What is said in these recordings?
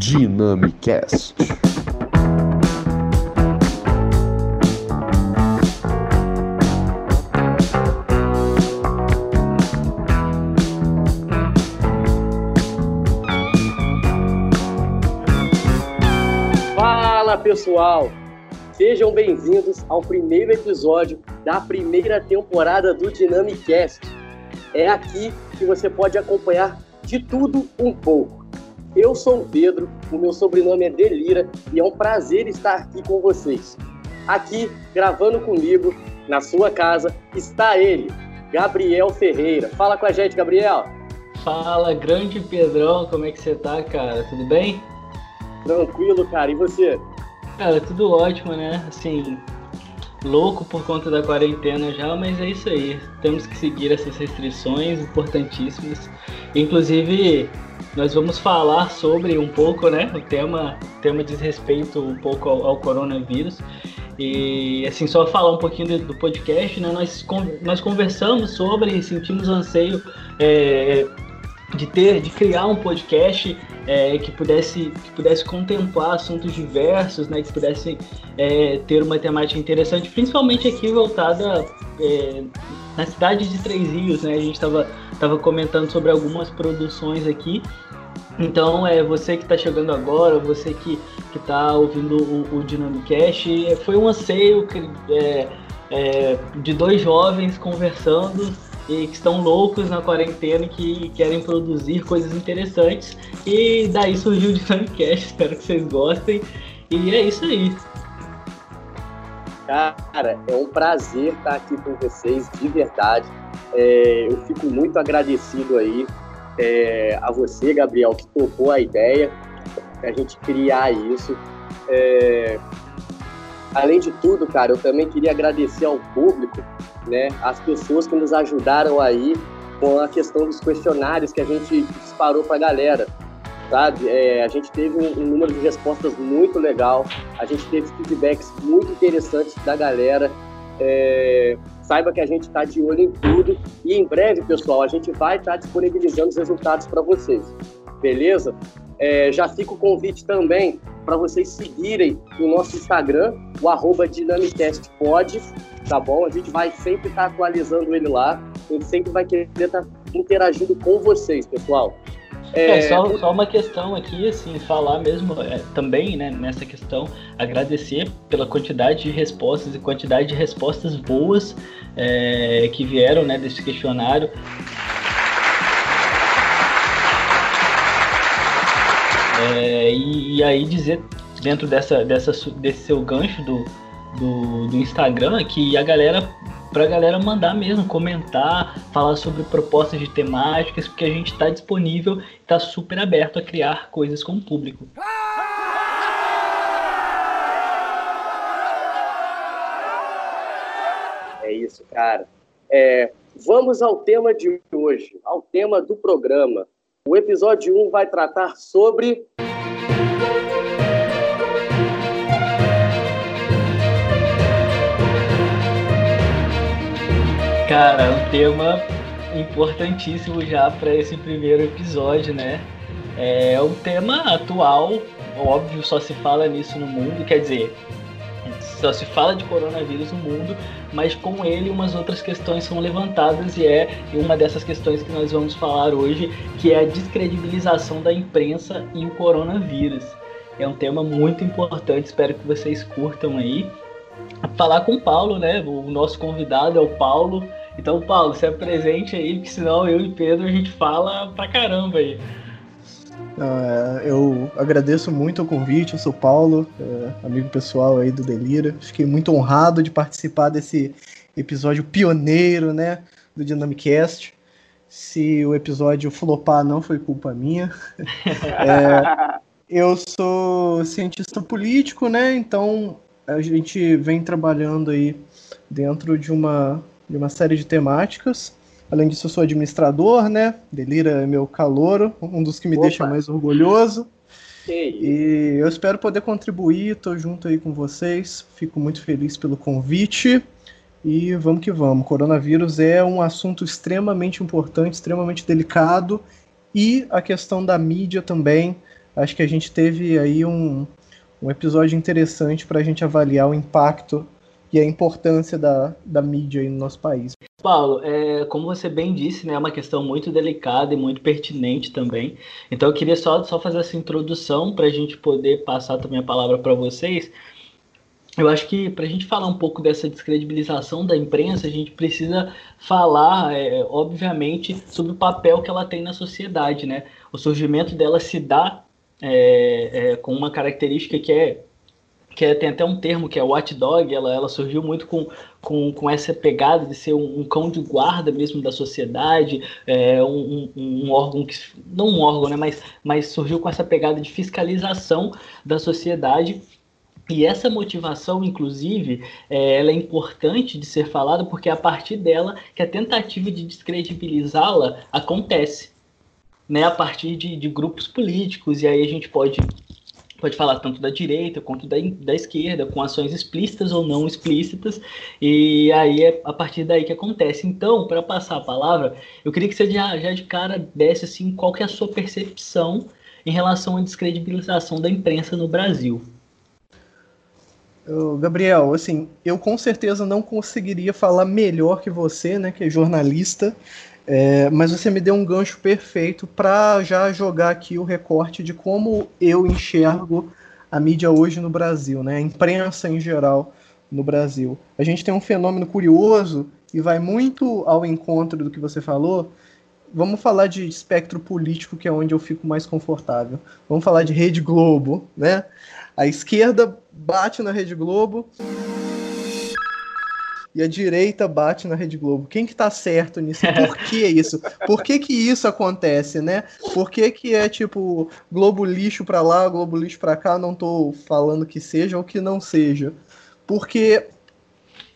Dynamicast. Fala pessoal, sejam bem-vindos ao primeiro episódio da primeira temporada do Dynamicast. É aqui que você pode acompanhar de tudo um pouco. Eu sou o Pedro, o meu sobrenome é Delira e é um prazer estar aqui com vocês. Aqui, gravando comigo, na sua casa, está ele, Gabriel Ferreira. Fala com a gente, Gabriel. Fala, grande Pedrão, como é que você tá, cara? Tudo bem? Tranquilo, cara. E você? Cara, tudo ótimo, né? Assim, louco por conta da quarentena já, mas é isso aí. Temos que seguir essas restrições importantíssimas. Inclusive, nós vamos falar sobre um pouco, né? O tema, tema diz respeito um pouco ao, ao coronavírus. E assim, só falar um pouquinho do, do podcast, né? Nós, nós conversamos sobre, sentimos anseio é, de ter, de criar um podcast é, que pudesse que pudesse contemplar assuntos diversos, né, que pudesse é, ter uma temática interessante, principalmente aqui voltada é, na cidade de Três Rios, né? A gente estava tava comentando sobre algumas produções aqui. Então, é você que está chegando agora, você que está ouvindo o, o Dynamicast, foi um anseio é, é, de dois jovens conversando e que estão loucos na quarentena e que querem produzir coisas interessantes. E daí surgiu o Dynamicast, espero que vocês gostem. E é isso aí. Cara, é um prazer estar aqui com vocês, de verdade. É, eu fico muito agradecido aí é, a você, Gabriel, que topou a ideia, a gente criar isso. É, além de tudo, cara, eu também queria agradecer ao público né, as pessoas que nos ajudaram aí com a questão dos questionários que a gente disparou para a galera, sabe? É, a gente teve um, um, número de respostas muito legal, a gente teve feedbacks muito interessantes da galera. É, saiba que a gente está de olho em tudo e em breve, pessoal, a gente vai estar tá disponibilizando os resultados para vocês, beleza? É, já fica o convite também para vocês seguirem o nosso Instagram, o arroba tá bom? A gente vai sempre estar tá atualizando ele lá, a gente sempre vai querer estar tá interagindo com vocês, pessoal. É, é só, só, uma questão aqui, assim, falar mesmo é, também, né, nessa questão, agradecer pela quantidade de respostas e quantidade de respostas boas é, que vieram, né, desse questionário. É, e, e, aí dizer dentro dessa, dessa, desse seu gancho do, do, do Instagram que a galera para a galera mandar mesmo, comentar, falar sobre propostas de temáticas, porque a gente está disponível, está super aberto a criar coisas com o público. É isso, cara. É, vamos ao tema de hoje, ao tema do programa. O episódio 1 vai tratar sobre. Cara, um tema importantíssimo já para esse primeiro episódio, né? É um tema atual, óbvio, só se fala nisso no mundo, quer dizer, só se fala de coronavírus no mundo, mas com ele umas outras questões são levantadas e é uma dessas questões que nós vamos falar hoje, que é a descredibilização da imprensa e o coronavírus. É um tema muito importante, espero que vocês curtam aí. Falar com o Paulo, né? O nosso convidado é o Paulo. Então, Paulo, se apresente aí, porque senão eu e Pedro a gente fala pra caramba aí. Uh, eu agradeço muito o convite, eu sou Paulo, uh, amigo pessoal aí do Delira. Fiquei muito honrado de participar desse episódio pioneiro, né, do Dynamicast. Se o episódio flopar, não foi culpa minha. é, eu sou cientista político, né, então a gente vem trabalhando aí dentro de uma, de uma série de temáticas. Além disso, eu sou administrador, né? Delira é meu calouro, um dos que me Opa. deixa mais orgulhoso. E eu espero poder contribuir, estou junto aí com vocês. Fico muito feliz pelo convite. E vamos que vamos. Coronavírus é um assunto extremamente importante, extremamente delicado. E a questão da mídia também acho que a gente teve aí um, um episódio interessante para a gente avaliar o impacto e a importância da, da mídia no nosso país. Paulo, é, como você bem disse, né, é uma questão muito delicada e muito pertinente também. Então eu queria só, só fazer essa introdução para a gente poder passar também a palavra para vocês. Eu acho que para a gente falar um pouco dessa descredibilização da imprensa, a gente precisa falar, é, obviamente, sobre o papel que ela tem na sociedade. Né? O surgimento dela se dá é, é, com uma característica que é que é, tem até um termo que é watchdog, ela, ela surgiu muito com, com, com essa pegada de ser um, um cão de guarda mesmo da sociedade, é, um, um, um, órgão que. não um órgão, né? Mas, mas surgiu com essa pegada de fiscalização da sociedade. E essa motivação, inclusive, é, ela é importante de ser falada porque é a partir dela que a tentativa de descredibilizá-la acontece. Né, a partir de, de grupos políticos, e aí a gente pode pode falar tanto da direita quanto da, da esquerda, com ações explícitas ou não explícitas, e aí é a partir daí que acontece. Então, para passar a palavra, eu queria que você já, já de cara desse assim, qual que é a sua percepção em relação à descredibilização da imprensa no Brasil. Gabriel, assim, eu com certeza não conseguiria falar melhor que você, né, que é jornalista, é, mas você me deu um gancho perfeito para já jogar aqui o recorte de como eu enxergo a mídia hoje no Brasil, né? A imprensa em geral no Brasil. A gente tem um fenômeno curioso e vai muito ao encontro do que você falou. Vamos falar de espectro político, que é onde eu fico mais confortável. Vamos falar de Rede Globo, né? A esquerda bate na Rede Globo e a direita bate na Rede Globo. Quem que tá certo nisso? Por que isso? Por que que isso acontece, né? Por que que é tipo Globo lixo para lá, Globo lixo para cá? Não tô falando que seja ou que não seja. Porque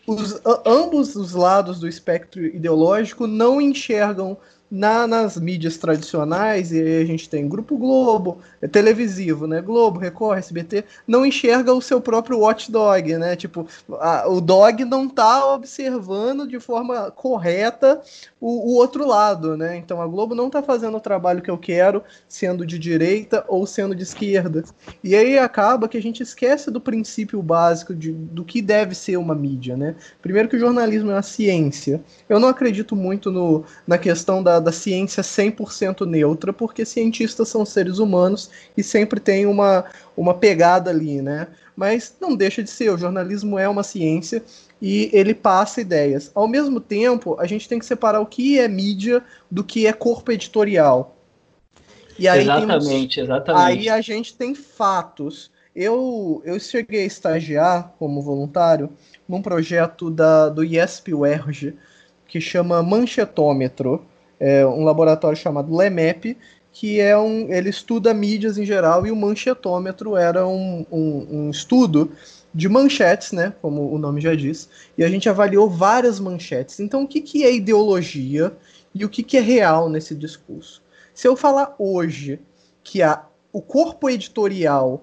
os, ambos os lados do espectro ideológico não enxergam na, nas mídias tradicionais, e a gente tem Grupo Globo, televisivo, né? Globo, Record, SBT, não enxerga o seu próprio watchdog, né? Tipo, a, o dog não tá observando de forma correta o, o, outro lado, né? Então a Globo não tá fazendo o trabalho que eu quero, sendo de direita ou sendo de esquerda. E aí acaba que a gente esquece do princípio básico de, do que deve ser uma mídia, né? Primeiro que o jornalismo é uma ciência. Eu não acredito muito no, na questão da da, ciência 100% neutra, porque cientistas são seres humanos e sempre tem uma, uma pegada ali, né? Mas não deixa de ser, o jornalismo é uma ciência e ele passa ideias. Ao mesmo tempo, a gente tem que separar o que é mídia do que é corpo editorial. E aí exatamente, temos, exatamente. Aí a gente tem fatos. Eu, eu cheguei a estagiar como voluntário num projeto da, do IESP-UERJ, que chama Manchetômetro é, um laboratório chamado LEMEP, que é um, ele estuda mídias em geral e o manchetômetro era um, um, um estudo de manchetes, né, como o nome já diz, e a gente avaliou várias manchetes. Então, o que, que é ideologia e o que, que é real nesse discurso? Se eu falar hoje que a, o corpo editorial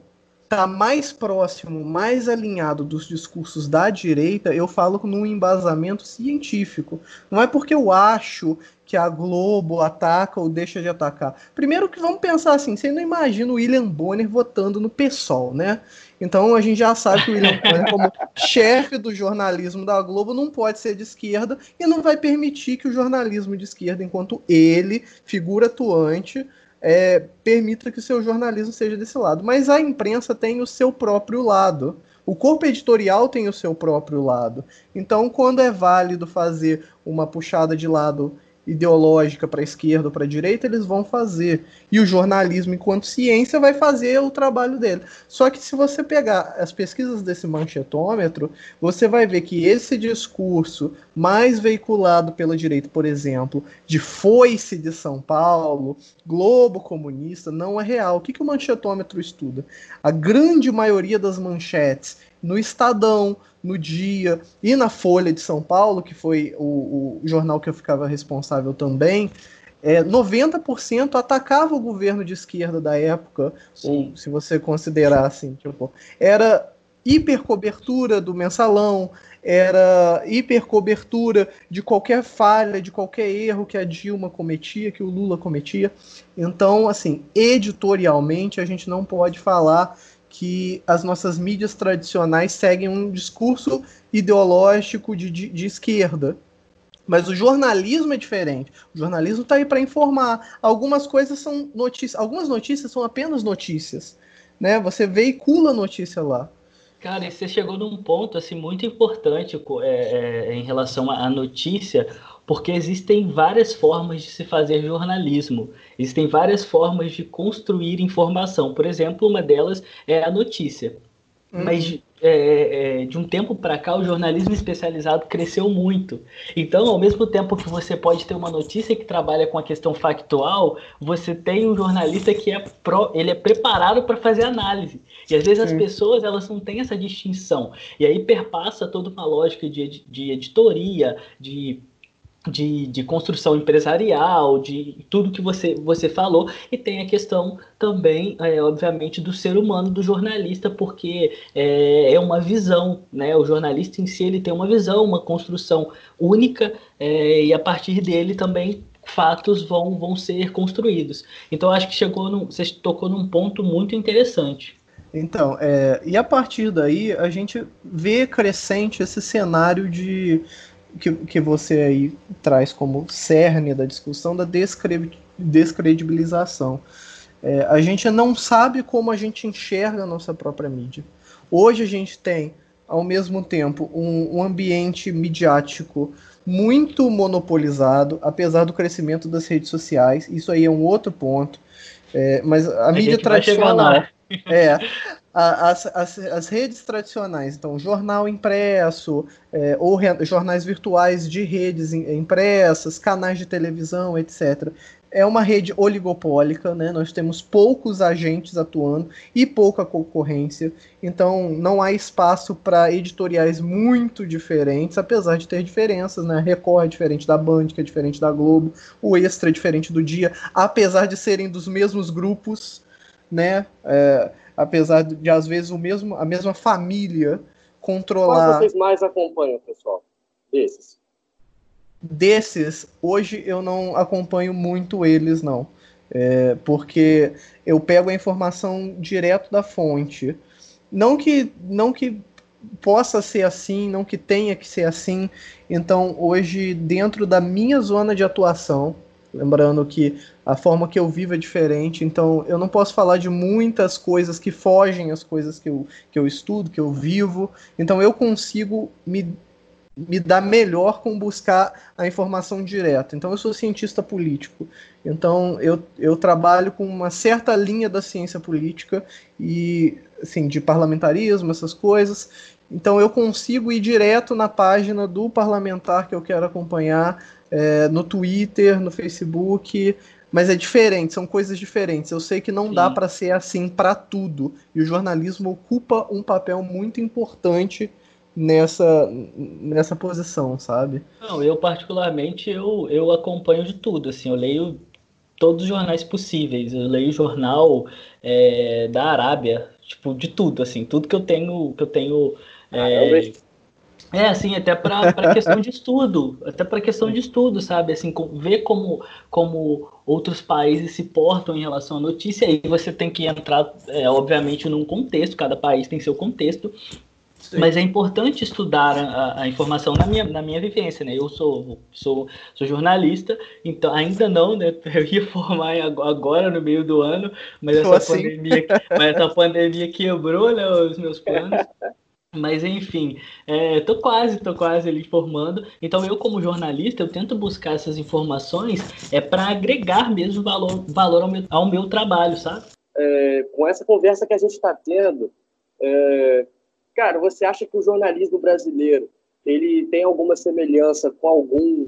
está mais próximo, mais alinhado dos discursos da direita, eu falo num embasamento científico. Não é porque eu acho que a Globo ataca ou deixa de atacar. Primeiro que vamos pensar assim, você não imagina o William Bonner votando no PSOL, né? Então a gente já sabe que o William Bonner, como chefe do jornalismo da Globo, não pode ser de esquerda e não vai permitir que o jornalismo de esquerda, enquanto ele, figura atuante, é, permita que o seu jornalismo seja desse lado. Mas a imprensa tem o seu próprio lado. O corpo editorial tem o seu próprio lado. Então, quando é válido fazer uma puxada de lado ideológica para a esquerda ou para a direita, eles vão fazer. E o jornalismo, enquanto ciência, vai fazer o trabalho dele. Só que se você pegar as pesquisas desse manchetômetro, você vai ver que esse discurso mais veiculado pela direita, por exemplo, de foice de São Paulo, Globo comunista, não é real. O que, que o manchetômetro estuda? A grande maioria das manchetes no Estadão, no Dia e na Folha de São Paulo, que foi o, o jornal que eu ficava responsável também, é, 90% atacava o governo de esquerda da época, Sim. ou se você considerar assim, tipo, era hipercobertura do mensalão, era hipercobertura de qualquer falha, de qualquer erro que a Dilma cometia, que o Lula cometia. Então, assim, editorialmente, a gente não pode falar que as nossas mídias tradicionais seguem um discurso ideológico de, de, de esquerda. Mas o jornalismo é diferente. O jornalismo está aí para informar. Algumas coisas são notícias, algumas notícias são apenas notícias, né? Você veicula notícia lá. Cara, e você chegou num ponto assim muito importante é, é, em relação à notícia, porque existem várias formas de se fazer jornalismo, existem várias formas de construir informação. Por exemplo, uma delas é a notícia. Uhum. Mas é, é, de um tempo para cá, o jornalismo especializado cresceu muito. Então, ao mesmo tempo que você pode ter uma notícia que trabalha com a questão factual, você tem um jornalista que é pro, ele é preparado para fazer análise. E às vezes Sim. as pessoas elas não têm essa distinção. E aí perpassa toda uma lógica de, de editoria, de de, de, construção empresarial, de tudo que você, você falou, e tem a questão também, é, obviamente, do ser humano, do jornalista, porque é, é, uma visão, né? O jornalista em si ele tem uma visão, uma construção única, é, e a partir dele também fatos vão, vão ser construídos. Então acho que chegou num, você tocou num ponto muito interessante. Então, é, e a partir daí a gente vê crescente esse cenário de que, que você aí traz como cerne da discussão da descredibilização. É, a gente não sabe como a gente enxerga a nossa própria mídia. Hoje a gente tem, ao mesmo tempo, um, um ambiente midiático muito monopolizado, apesar do crescimento das redes sociais. Isso aí é um outro ponto. É, mas a, a mídia tradicional. É, as, as, as, redes tradicionais, então jornal impresso, é, ou re, jornais virtuais de redes impressas, canais de televisão, etc. É uma rede oligopólica, né? nós temos poucos agentes atuando e pouca concorrência, então não há espaço para editoriais muito diferentes, apesar de ter diferenças. Né? Record é diferente da Band, que é diferente da Globo, o Extra é diferente do Dia, apesar de serem dos mesmos grupos. Né? É, apesar de às vezes o mesmo, a mesma família controlar. Quais vocês mais acompanham, pessoal? Desses? Desses, hoje eu não acompanho muito eles, não. É, porque eu pego a informação direto da fonte. Não que, não que possa ser assim, não que tenha que ser assim. Então, hoje, dentro da minha zona de atuação, Lembrando que a forma que eu vivo é diferente, então eu não posso falar de muitas coisas que fogem às coisas que eu, que eu estudo, que eu vivo. Então eu consigo me, me dar melhor com buscar a informação direta. Então eu sou cientista político. Então eu, eu trabalho com uma certa linha da ciência política e assim, de parlamentarismo, essas coisas. Então eu consigo ir direto na página do parlamentar que eu quero acompanhar é, no Twitter, no Facebook, mas é diferente, são coisas diferentes. Eu sei que não Sim. dá para ser assim para tudo, e o jornalismo ocupa um papel muito importante nessa nessa posição, sabe? Não, eu particularmente eu, eu acompanho de tudo, assim, eu leio todos os jornais possíveis, eu leio jornal é, da Arábia, tipo de tudo, assim, tudo que eu tenho que eu tenho é, é, assim, até para questão de estudo, até para questão de estudo, sabe? Assim, com, ver como, como outros países se portam em relação à notícia, aí você tem que entrar, é, obviamente, num contexto, cada país tem seu contexto, Sim. mas é importante estudar a, a, informação na minha, na minha vivência, né? Eu sou, sou, sou jornalista, então ainda não, né? Eu ia formar agora no meio do ano, mas essa, assim? pandemia, mas essa pandemia quebrou né, os meus planos. Mas enfim, é, tô quase, tô quase ali formando. Então eu como jornalista, eu tento buscar essas informações é para agregar mesmo valor, valor ao, meu, ao meu trabalho, sabe? É, com essa conversa que a gente está tendo, é, cara, você acha que o jornalismo brasileiro ele tem alguma semelhança com algum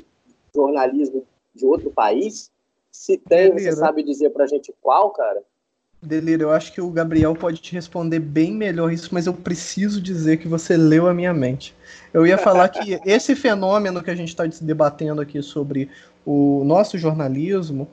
jornalismo de outro país? Se tem, você sabe dizer para a gente qual, cara? Delírio, eu acho que o Gabriel pode te responder bem melhor isso, mas eu preciso dizer que você leu a minha mente. Eu ia falar que esse fenômeno que a gente está debatendo aqui sobre o nosso jornalismo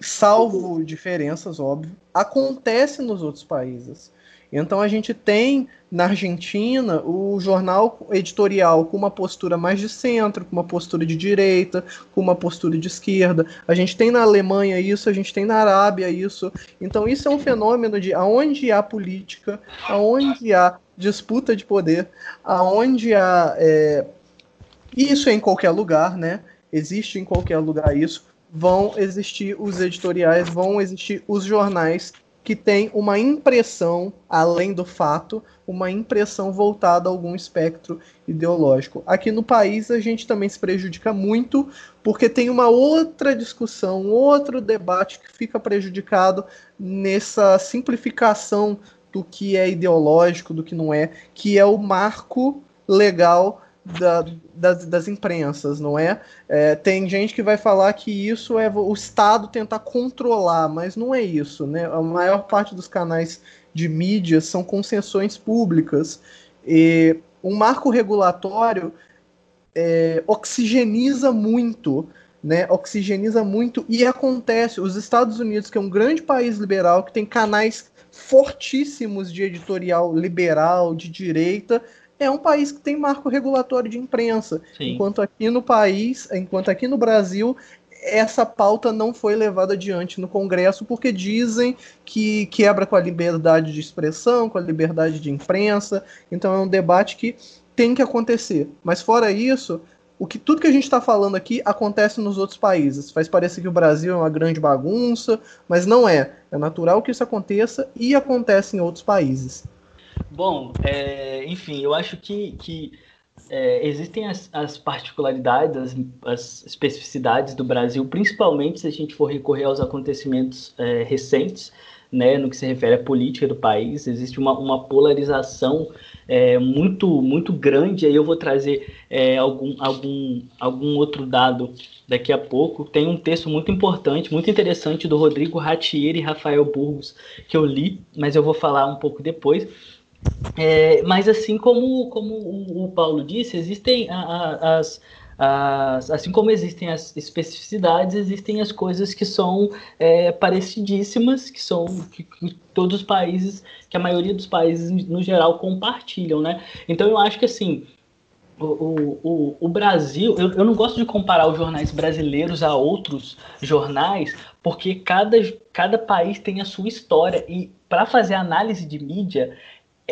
salvo diferenças, óbvio, acontece nos outros países. Então a gente tem na Argentina o jornal editorial com uma postura mais de centro, com uma postura de direita, com uma postura de esquerda. A gente tem na Alemanha isso, a gente tem na Arábia isso. Então isso é um fenômeno de aonde há política, aonde há disputa de poder, aonde há é... isso é em qualquer lugar, né? Existe em qualquer lugar isso. Vão existir os editoriais, vão existir os jornais que tem uma impressão, além do fato, uma impressão voltada a algum espectro ideológico. Aqui no país a gente também se prejudica muito, porque tem uma outra discussão, outro debate que fica prejudicado nessa simplificação do que é ideológico, do que não é, que é o marco legal da, das, das imprensas, não é? é? Tem gente que vai falar que isso é o Estado tentar controlar, mas não é isso, né? A maior parte dos canais de mídia são concessões públicas. E um marco regulatório é, oxigeniza muito, né? Oxigeniza muito e acontece. Os Estados Unidos, que é um grande país liberal, que tem canais fortíssimos de editorial liberal, de direita, é um país que tem marco regulatório de imprensa. Sim. Enquanto aqui no país, enquanto aqui no Brasil, essa pauta não foi levada adiante no Congresso porque dizem que quebra com a liberdade de expressão, com a liberdade de imprensa. Então é um debate que tem que acontecer. Mas fora isso, o que tudo que a gente está falando aqui acontece nos outros países. Faz parecer que o Brasil é uma grande bagunça, mas não é. É natural que isso aconteça e acontece em outros países. Bom, é, enfim, eu acho que, que é, existem as, as particularidades, as, as, especificidades do Brasil, principalmente se a gente for recorrer aos acontecimentos é, recentes, né, no que se refere à política do país. Existe uma, uma polarização é, muito, muito grande. Aí eu vou trazer é, algum, algum, algum outro dado daqui a pouco. Tem um texto muito importante, muito interessante do Rodrigo Ratier e Rafael Burgos, que eu li, mas eu vou falar um pouco depois é, mas assim como, como o, Paulo disse, existem as, as, assim como existem as especificidades, existem as coisas que são é, parecidíssimas, que são que, que, todos os países, que a maioria dos países no geral compartilham, né? Então eu acho que assim o, o, o Brasil, eu, eu não gosto de comparar os jornais brasileiros a outros jornais, porque cada, cada país tem a sua história e para fazer análise de mídia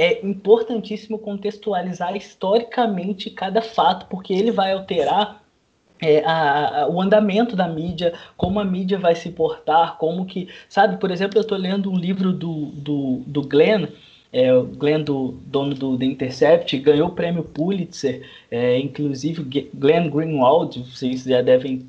é importantíssimo contextualizar historicamente cada fato, porque ele vai alterar é, a, a, o andamento da mídia, como a mídia vai se portar, como que. Sabe, por exemplo, eu estou lendo um livro do, do, do Glenn, é, o Glenn, do, dono do The Intercept, ganhou o prêmio Pulitzer, é, inclusive Glenn Greenwald, vocês já devem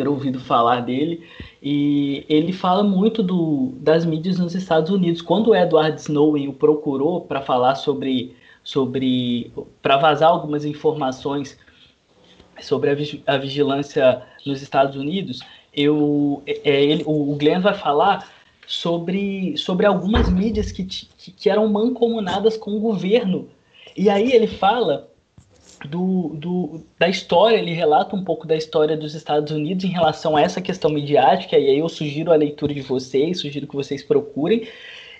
ter ouvido falar dele, e ele fala muito do, das mídias nos Estados Unidos. Quando o Edward Snowden o procurou para falar sobre, sobre para vazar algumas informações sobre a, a, vigilância nos Estados Unidos, eu, é, é, ele, o Glenn vai falar sobre, sobre algumas mídias que, que, que eram mancomunadas com o governo. E aí ele fala do, do, da história, ele relata um pouco da história dos Estados Unidos em relação a essa questão midiática, e aí eu sugiro a leitura de vocês, sugiro que vocês procurem.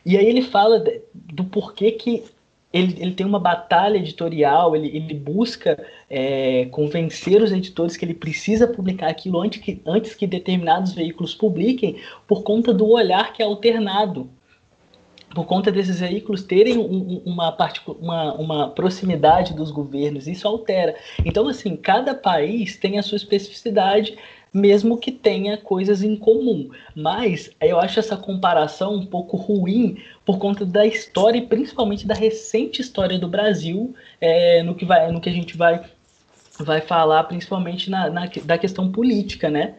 E aí ele fala do porquê que ele, ele tem uma batalha editorial, ele, ele busca é, convencer os editores que ele precisa publicar aquilo antes que, antes que determinados veículos publiquem, por conta do olhar que é alternado por conta desses veículos terem um, uma, uma, uma proximidade dos governos, isso altera. Então, assim, cada país tem a sua especificidade, mesmo que tenha coisas em comum. Mas eu acho essa comparação um pouco ruim por conta da história e principalmente da recente história do Brasil, é, no, que vai, no que a gente vai, vai falar, principalmente na, na da questão política, né?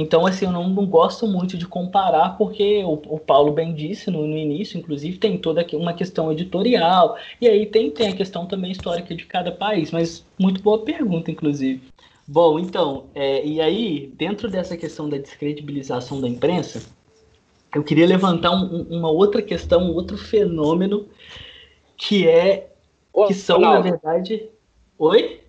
Então, assim, eu não, não, gosto muito de comparar, porque o, o Paulo bem disse no, no, início, inclusive, tem toda uma questão editorial, e aí tem, tem a questão também histórica de cada país, mas muito boa pergunta, inclusive. Bom, então, é, e aí, dentro dessa questão da descredibilização da imprensa, eu queria levantar um, uma outra questão, um outro fenômeno, que é. Ô, que são, Ronaldo. na verdade. Oi?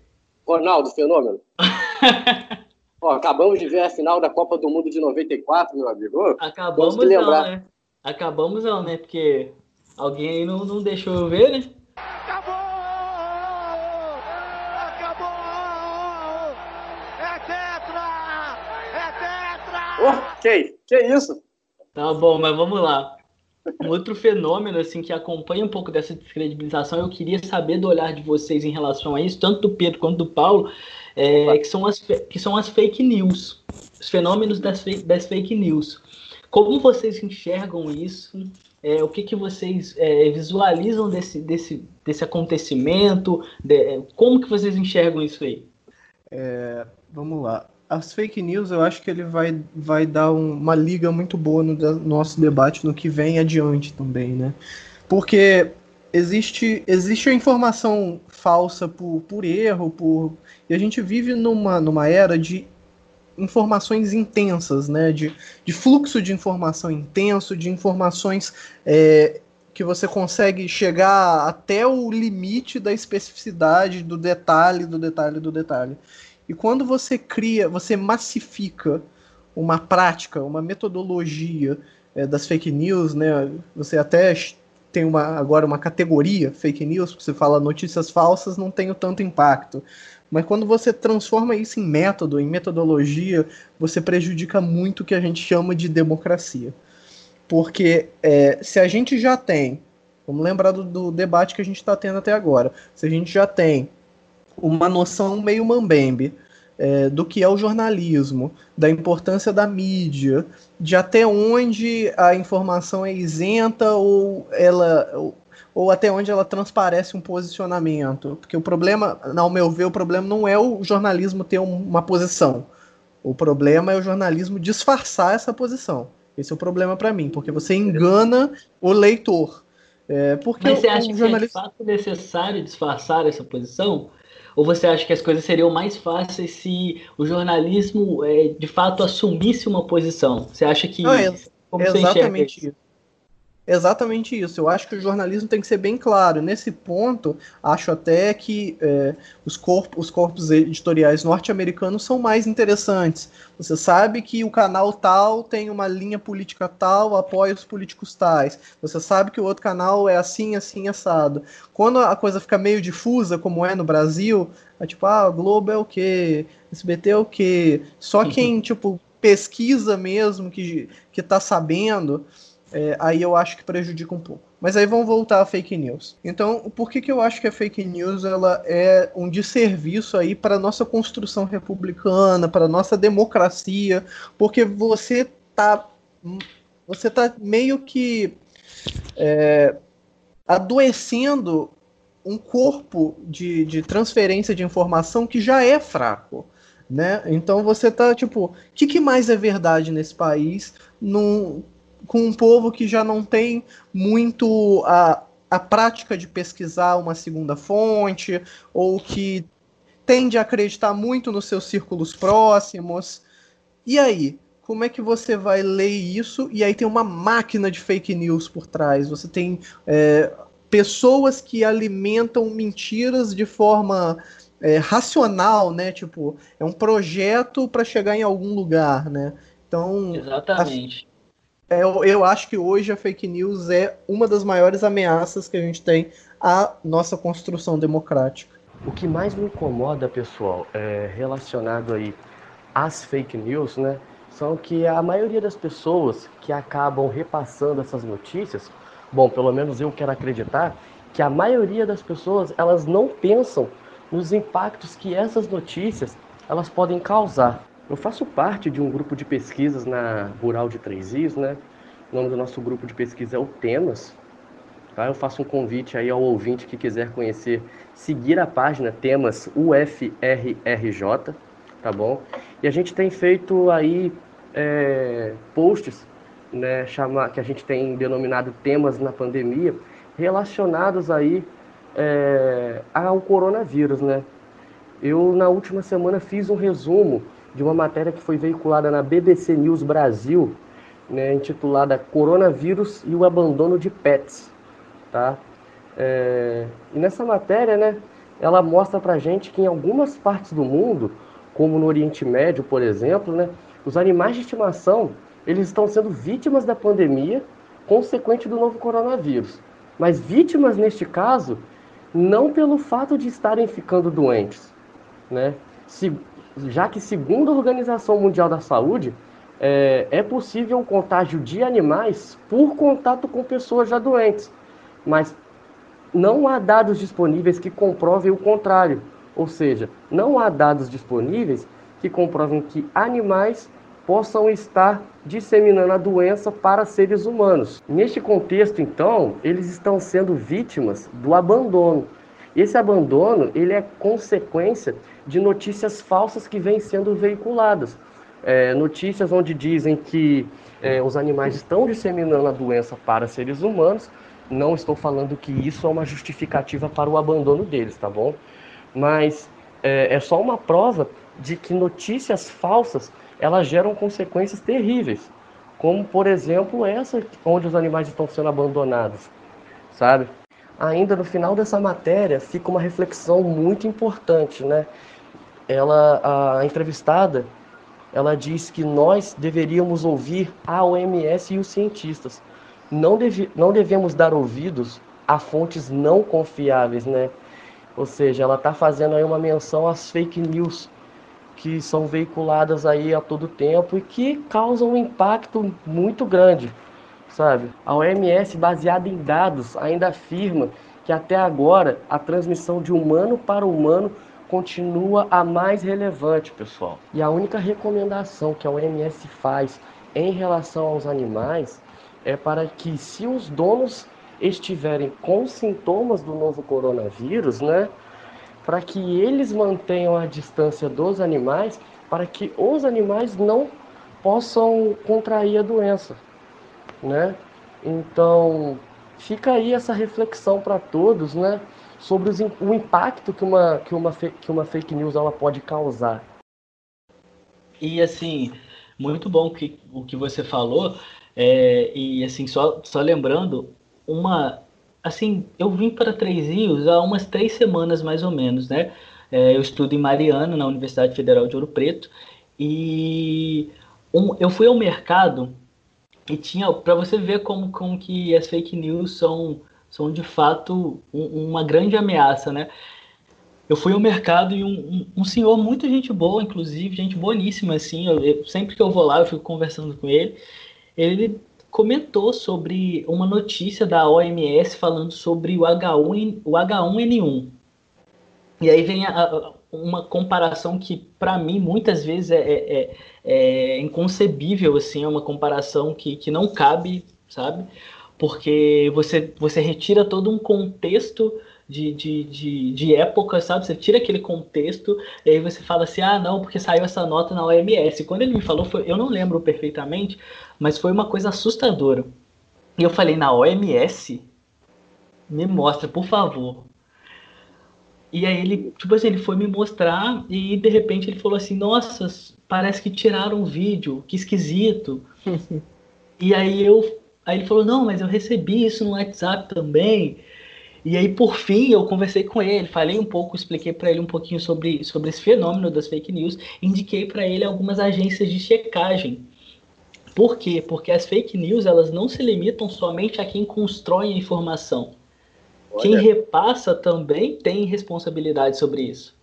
Ronaldo, fenômeno. Ó, acabamos de ver a final da Copa do Mundo de 94, meu amigo. Acabamos não, né? Acabamos não, né? Porque alguém aí não, não deixou eu ver, né? Acabou! Acabou! É tetra! É tetra! Oh, que, que isso? Tá bom, mas vamos lá. Um outro fenômeno assim que acompanha um pouco dessa descredibilização, eu queria saber do olhar de vocês em relação a isso, tanto do Pedro quanto do Paulo, é, que, são as, que são as fake news, os fenômenos das, das fake news. Como vocês enxergam isso? É, o que, que vocês é, visualizam desse, desse, desse acontecimento? De, como que vocês enxergam isso aí? É, vamos lá. As fake news, eu acho que ele vai, vai dar um, uma liga muito boa no nosso debate no que vem adiante também, né? Porque existe, existe a informação falsa por, por erro, por e a gente vive numa, numa era de informações intensas, né? De, de fluxo de informação intenso, de informações é, que você consegue chegar até o limite da especificidade, do detalhe, do detalhe, do detalhe. E quando você cria, você massifica uma prática, uma metodologia é, das fake news, né? Você até tem uma, agora uma categoria fake news, porque você fala notícias falsas, não tem tanto impacto. Mas quando você transforma isso em método, em metodologia, você prejudica muito o que a gente chama de democracia. Porque é, se a gente já tem, vamos lembrar do, do debate que a gente está tendo até agora, se a gente já tem uma noção meio mambembe é, do que é o jornalismo, da importância da mídia, de até onde a informação é isenta ou ela ou, ou até onde ela transparece um posicionamento. Porque o problema, ao meu ver, o problema não é o jornalismo ter uma posição. O problema é o jornalismo disfarçar essa posição. Esse é o problema para mim, porque você engana o leitor. É, porque Mas você acha que é de fato necessário disfarçar essa posição? Ou você acha que as coisas seriam mais fáceis se o jornalismo é, de fato assumisse uma posição? Você acha que. Não, é, como exatamente isso? Exatamente isso. Eu acho que o jornalismo tem que ser bem claro. Nesse ponto, acho até que é, os, corpos, os corpos editoriais norte-americanos são mais interessantes. Você sabe que o canal tal tem uma linha política tal, apoia os políticos tais. Você sabe que o outro canal é assim, assim, assado. Quando a coisa fica meio difusa, como é no Brasil, é tipo, ah, Globo é o quê? SBT é o quê? Só uhum. quem, tipo, pesquisa mesmo, que, que tá sabendo é, aí eu acho que prejudica um pouco. Mas aí vamos voltar a fake news. Então, por que, que eu acho que a fake news ela é um desserviço aí para nossa construção republicana, para nossa democracia? Porque você tá você tá meio que é, adoecendo um corpo de, de transferência de informação que já é fraco. Né? Então você tá tipo, o que, que mais é verdade nesse país? Num, com um povo que já não tem muito a, a prática de pesquisar uma segunda fonte, ou que tende a acreditar muito nos seus círculos próximos. E aí? Como é que você vai ler isso? E aí tem uma máquina de fake news por trás. Você tem é, pessoas que alimentam mentiras de forma é, racional, né? Tipo, é um projeto para chegar em algum lugar, né? Então, Exatamente. É, eu, eu acho que hoje a fake news é uma das maiores ameaças que a gente tem à nossa construção democrática. O que mais me incomoda, pessoal, é relacionado aí às fake news, né? São que a maioria das pessoas que acabam repassando essas notícias, bom, pelo menos eu quero acreditar, que a maioria das pessoas elas não pensam nos impactos que essas notícias elas podem causar. Eu faço parte de um grupo de pesquisas na Rural de Três Rios, né? O nome do nosso grupo de pesquisa é o Temas. Tá? Eu faço um convite aí ao ouvinte que quiser conhecer, seguir a página Temas UFRRJ, tá bom? E a gente tem feito aí é, posts, né, chama, que a gente tem denominado temas na pandemia, relacionados aí é, ao coronavírus, né? Eu, na última semana, fiz um resumo de uma matéria que foi veiculada na BBC News Brasil, né, intitulada Coronavírus e o Abandono de Pets. Tá? É, e nessa matéria, né, ela mostra para gente que em algumas partes do mundo como no Oriente Médio, por exemplo, né, os animais de estimação eles estão sendo vítimas da pandemia consequente do novo coronavírus. Mas vítimas, neste caso, não pelo fato de estarem ficando doentes, né? Se, já que, segundo a Organização Mundial da Saúde, é, é possível o contágio de animais por contato com pessoas já doentes, mas não há dados disponíveis que comprovem o contrário. Ou seja, não há dados disponíveis que comprovem que animais possam estar disseminando a doença para seres humanos. Neste contexto, então, eles estão sendo vítimas do abandono. Esse abandono ele é consequência de notícias falsas que vêm sendo veiculadas. É, notícias onde dizem que é, os animais estão disseminando a doença para seres humanos. Não estou falando que isso é uma justificativa para o abandono deles, tá bom? Mas é, é só uma prova de que notícias falsas elas geram consequências terríveis, como por exemplo essa onde os animais estão sendo abandonados, sabe? Ainda no final dessa matéria fica uma reflexão muito importante, né? Ela, a entrevistada, ela diz que nós deveríamos ouvir a OMS e os cientistas. Não, deve, não devemos dar ouvidos a fontes não confiáveis, né? Ou seja, ela está fazendo aí uma menção às fake news, que são veiculadas aí a todo tempo e que causam um impacto muito grande, sabe? A OMS, baseada em dados, ainda afirma que até agora a transmissão de humano para humano continua a mais relevante, pessoal. E a única recomendação que a OMS faz em relação aos animais é para que se os donos estiverem com sintomas do novo coronavírus, né, para que eles mantenham a distância dos animais, para que os animais não possam contrair a doença, né? Então, fica aí essa reflexão para todos, né, sobre os, o impacto que uma, que, uma, que uma fake news ela pode causar. E assim, muito bom que, o que você falou, é, e assim, só, só lembrando, uma assim, eu vim para Três Rios há umas três semanas mais ou menos, né? É, eu estudo em Mariana, na Universidade Federal de Ouro Preto, e um, eu fui ao mercado e tinha, para você ver como, como que as fake news são, são de fato um, uma grande ameaça, né? Eu fui ao mercado e um, um, um, senhor muito gente boa, inclusive, gente boníssima, assim, eu, eu, sempre que eu vou lá eu fico conversando com ele, ele comentou sobre uma notícia da OMS falando sobre o, H1, o H1N1. E aí vem a, a, uma comparação que, para mim, muitas vezes é, é, é, é, inconcebível, assim, é uma comparação que, que não cabe, sabe? Porque você, você retira todo um contexto de, de, de, de, época, sabe? Você tira aquele contexto e aí você fala assim, ah, não, porque saiu essa nota na OMS. Quando ele me falou, foi, eu não lembro perfeitamente, mas foi uma coisa assustadora. E eu falei, na OMS? Me mostra, por favor. E aí ele, tipo assim, ele foi me mostrar e de repente ele falou assim, nossa, parece que tiraram o vídeo, que esquisito. e aí eu, aí ele falou, não, mas eu recebi isso no WhatsApp também. E aí, por fim, eu conversei com ele, falei um pouco, expliquei para ele um pouquinho sobre, sobre esse fenômeno das fake news, indiquei para ele algumas agências de checagem. Por quê? Porque as fake news elas não se limitam somente a quem constrói a informação. Olha. Quem repassa também tem responsabilidade sobre isso.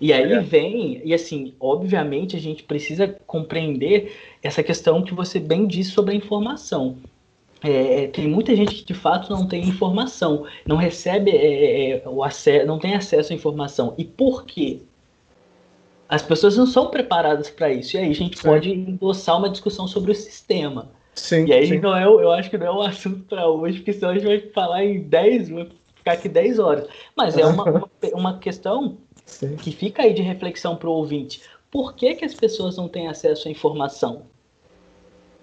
E aí vem, e assim, obviamente a gente precisa compreender essa questão que você bem disse sobre a informação é, tem muita gente que de fato não tem informação, não recebe é, é, é, o acesso, não tem acesso à informação. E por quê? As pessoas não são preparadas para isso. E aí a gente sim. pode endossar uma discussão sobre o sistema. Sim, e aí sim. não é, eu acho que não é um assunto para hoje, porque senão a gente vai falar em 10, vai ficar aqui 10 horas. Mas é uma, uma, questão sim. que fica aí de reflexão para o ouvinte. Por que, que as pessoas não têm acesso à informação?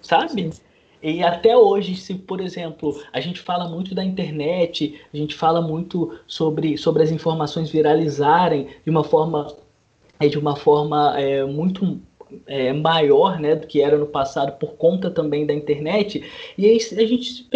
Sabe? Sim. E até hoje, se, por exemplo, a gente fala muito da internet, a gente fala muito sobre, sobre as informações viralizarem de uma forma, é, de uma forma é, muito é, maior né, do que era no passado por conta também da internet. E aí a gente se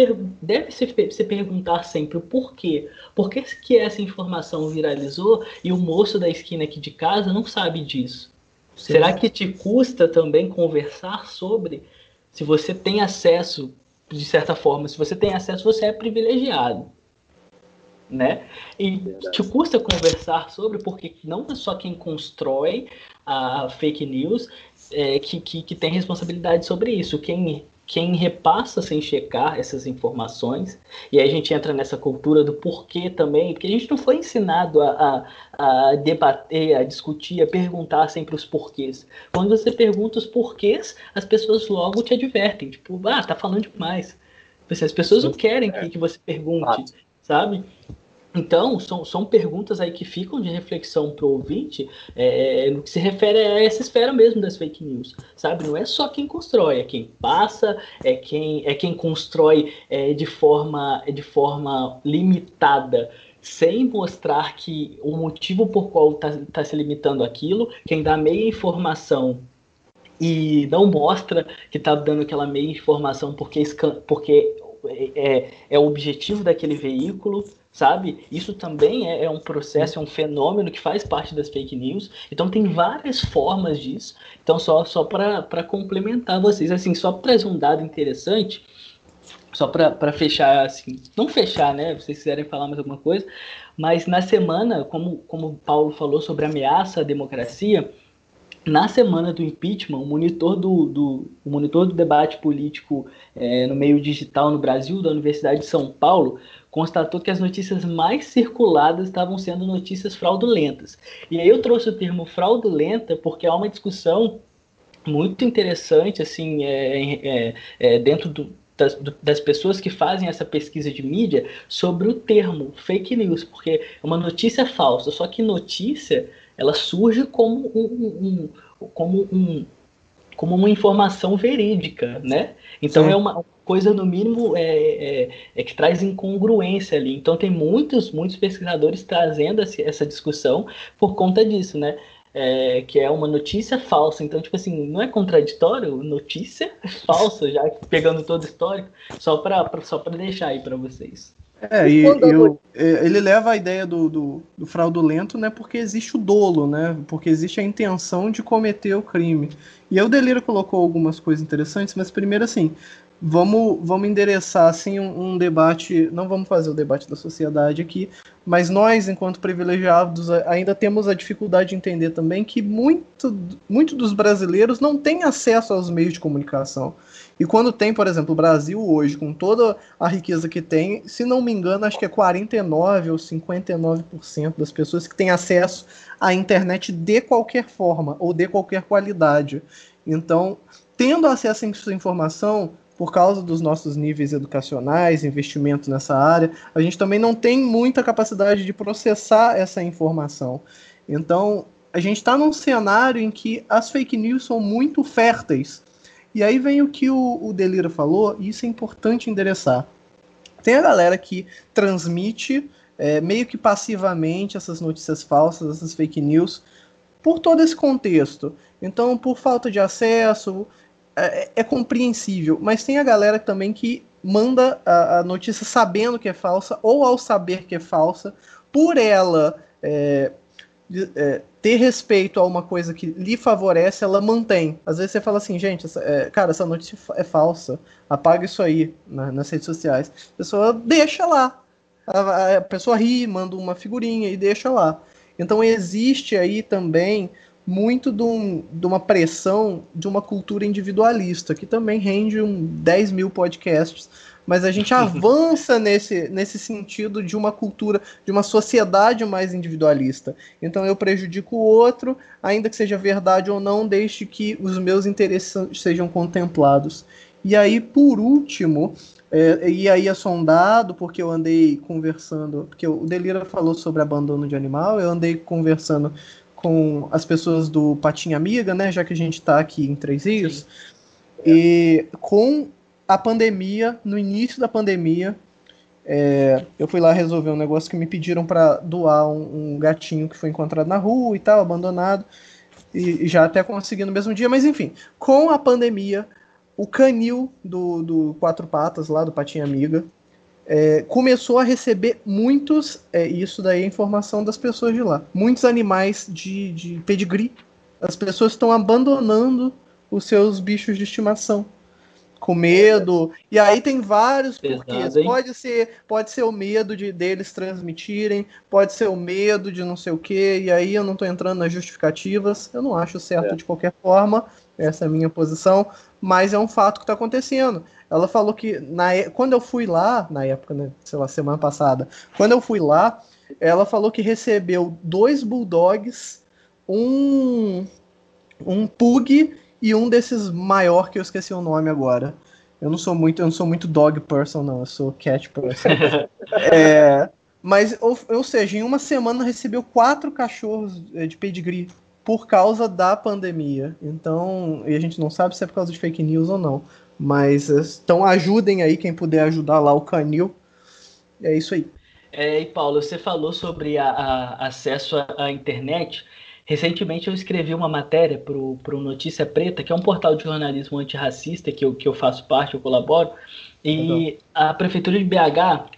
deve se, se perguntar sempre o porquê. Por que, que essa informação viralizou e o moço da esquina aqui de casa não sabe disso? Sim. Será que te custa também conversar sobre se você tem acesso, de certa forma, se você tem acesso, você é privilegiado. Né? E te custa conversar sobre, porque não é só quem constrói a fake news é, que, que, que tem responsabilidade sobre isso. Quem quem repassa sem checar essas informações, e aí a gente entra nessa cultura do porquê também, porque a gente não foi ensinado a, a, a debater, a discutir, a perguntar sempre os porquês. Quando você pergunta os porquês, as pessoas logo te advertem, tipo, ah, tá falando demais. As pessoas não querem que, que você pergunte, sabe? Então, são, são perguntas aí que ficam de reflexão para o ouvinte é, no que se refere a essa esfera mesmo das fake news, sabe? Não é só quem constrói, é quem passa, é quem, é quem constrói é, de, forma, de forma limitada, sem mostrar que o motivo por qual está tá se limitando aquilo, quem dá meia informação e não mostra que está dando aquela meia informação porque, porque é, é, é o objetivo daquele veículo, sabe? Isso também é, é, um processo, é um fenômeno que faz parte das fake news. Então tem várias formas disso. Então só só para complementar vocês, assim, só para trazer um dado interessante, só para fechar assim, não fechar, né? Se vocês quiserem falar mais alguma coisa, mas na semana, como como o Paulo falou sobre ameaça à democracia, na semana do impeachment, o monitor do, do, o monitor do debate político é, no meio digital no Brasil, da Universidade de São Paulo, constatou que as notícias mais circuladas estavam sendo notícias fraudulentas. E aí eu trouxe o termo fraudulenta porque há uma discussão muito interessante assim é, é, é dentro do, das, das, pessoas que fazem essa pesquisa de mídia sobre o termo fake news, porque é uma notícia falsa, só que notícia ela surge como um, um como um como uma informação verídica, né? Então Sim. é uma coisa no mínimo é, é, é, que traz incongruência ali. Então tem muitos muitos pesquisadores trazendo essa discussão por conta disso, né? É, que é uma notícia falsa. Então, tipo assim, não é contraditório? Notícia falsa, já pegando todo o histórico, só para só deixar aí para vocês. É, e eu, é, ele leva a ideia do, do, do, fraudulento, né? Porque existe o dolo, né? Porque existe a intenção de cometer o crime. E aí o Delira colocou algumas coisas interessantes, mas primeiro assim, vamos, vamos endereçar assim um, um, debate, não vamos fazer o debate da sociedade aqui, mas nós, enquanto privilegiados, ainda temos a dificuldade de entender também que muito, muito dos brasileiros não têm acesso aos meios de comunicação. E quando tem, por exemplo, o Brasil hoje, com toda a riqueza que tem, se não me engano, acho que é 49 ou 59% das pessoas que têm acesso à internet de qualquer forma ou de qualquer qualidade. Então, tendo acesso a essa informação, por causa dos nossos níveis educacionais, investimento nessa área, a gente também não tem muita capacidade de processar essa informação. Então, a gente está num cenário em que as fake news são muito férteis e aí vem o que o, o Delira falou, e isso é importante endereçar. Tem a galera que transmite é, meio que passivamente essas notícias falsas, essas fake news, por todo esse contexto. Então, por falta de acesso, é, é compreensível. Mas tem a galera também que manda a, a, notícia sabendo que é falsa, ou ao saber que é falsa, por ela é, é, ter respeito a uma coisa que lhe favorece, ela mantém. Às vezes você fala assim, gente, essa, é, cara, essa notícia é falsa, apaga isso aí na, nas redes sociais. A pessoa deixa lá. A, a, pessoa ri, manda uma figurinha e deixa lá. Então existe aí também muito de, um, de, uma pressão de uma cultura individualista, que também rende um 10 mil podcasts mas a gente avança nesse, nesse sentido de uma cultura, de uma sociedade mais individualista. Então eu prejudico o outro, ainda que seja verdade ou não, desde que os meus interesses sejam contemplados. E aí, por último, é, e aí é sondado, porque eu andei conversando, porque o Delira falou sobre abandono de animal, eu andei conversando com as pessoas do Patinha Amiga, né, já que a gente está aqui em Três Rios, é. e com a pandemia, no início da pandemia, é, eu fui lá resolver um negócio que me pediram para doar um, um, gatinho que foi encontrado na rua e tal, abandonado, e, e, já até consegui no mesmo dia, mas enfim, com a pandemia, o canil do, do Quatro Patas, lá do Patinha Amiga, é, começou a receber muitos, é, isso daí é informação das pessoas de lá, muitos animais de, de pedigree As pessoas estão abandonando os seus bichos de estimação com medo. E aí tem vários porquês. Pode ser, pode ser o medo de deles transmitirem, pode ser o medo de não sei o quê. E aí eu não estou entrando nas justificativas. Eu não acho certo é. de qualquer forma. Essa é a minha posição, mas é um fato que está acontecendo. Ela falou que na, quando eu fui lá, na época, né, sei lá, semana passada, quando eu fui lá, ela falou que recebeu dois bulldogs, um um pug e um desses maior que eu esqueci o nome agora. Eu não sou muito, eu não sou muito dog person, não, eu sou cat person. é, mas, ou, ou, seja, em uma semana recebeu quatro cachorros é, de pedigree por causa da pandemia. Então, e a gente não sabe se é por causa de fake news ou não. Mas então ajudem aí quem puder ajudar lá o canil. É isso aí. É, e Paulo, você falou sobre a, a acesso à internet. Recentemente eu escrevi uma matéria para o Notícia Preta, que é um portal de jornalismo antirracista que eu, que eu faço parte, eu colaboro, e a Prefeitura de BH,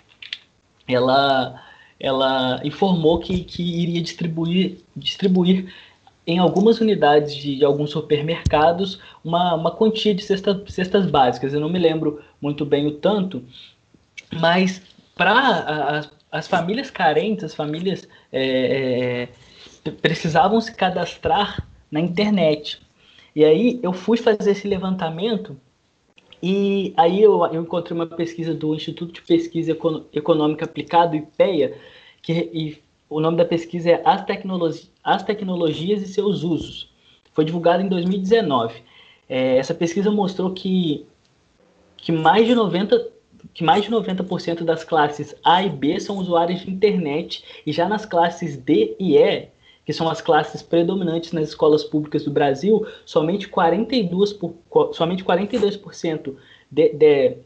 ela, ela informou que, que iria distribuir, distribuir em algumas unidades de, de alguns supermercados uma, uma quantia de cesta, cestas básicas. Eu não me lembro muito bem o tanto, mas para as, as famílias carentes, as famílias é, é precisavam se cadastrar na internet. E aí eu fui fazer esse levantamento e aí eu, eu encontrei uma pesquisa do Instituto de Pesquisa Econômica Aplicada, IPEA, que e o nome da pesquisa é As, Tecnologi As Tecnologias e Seus Usos. Foi divulgada em 2019. É, essa pesquisa mostrou que, que mais de 90 que mais de 90% das classes A e B são usuários de internet e já nas classes D e E que são as classes predominantes nas escolas públicas do Brasil, somente 42%, por, somente 42% de, de,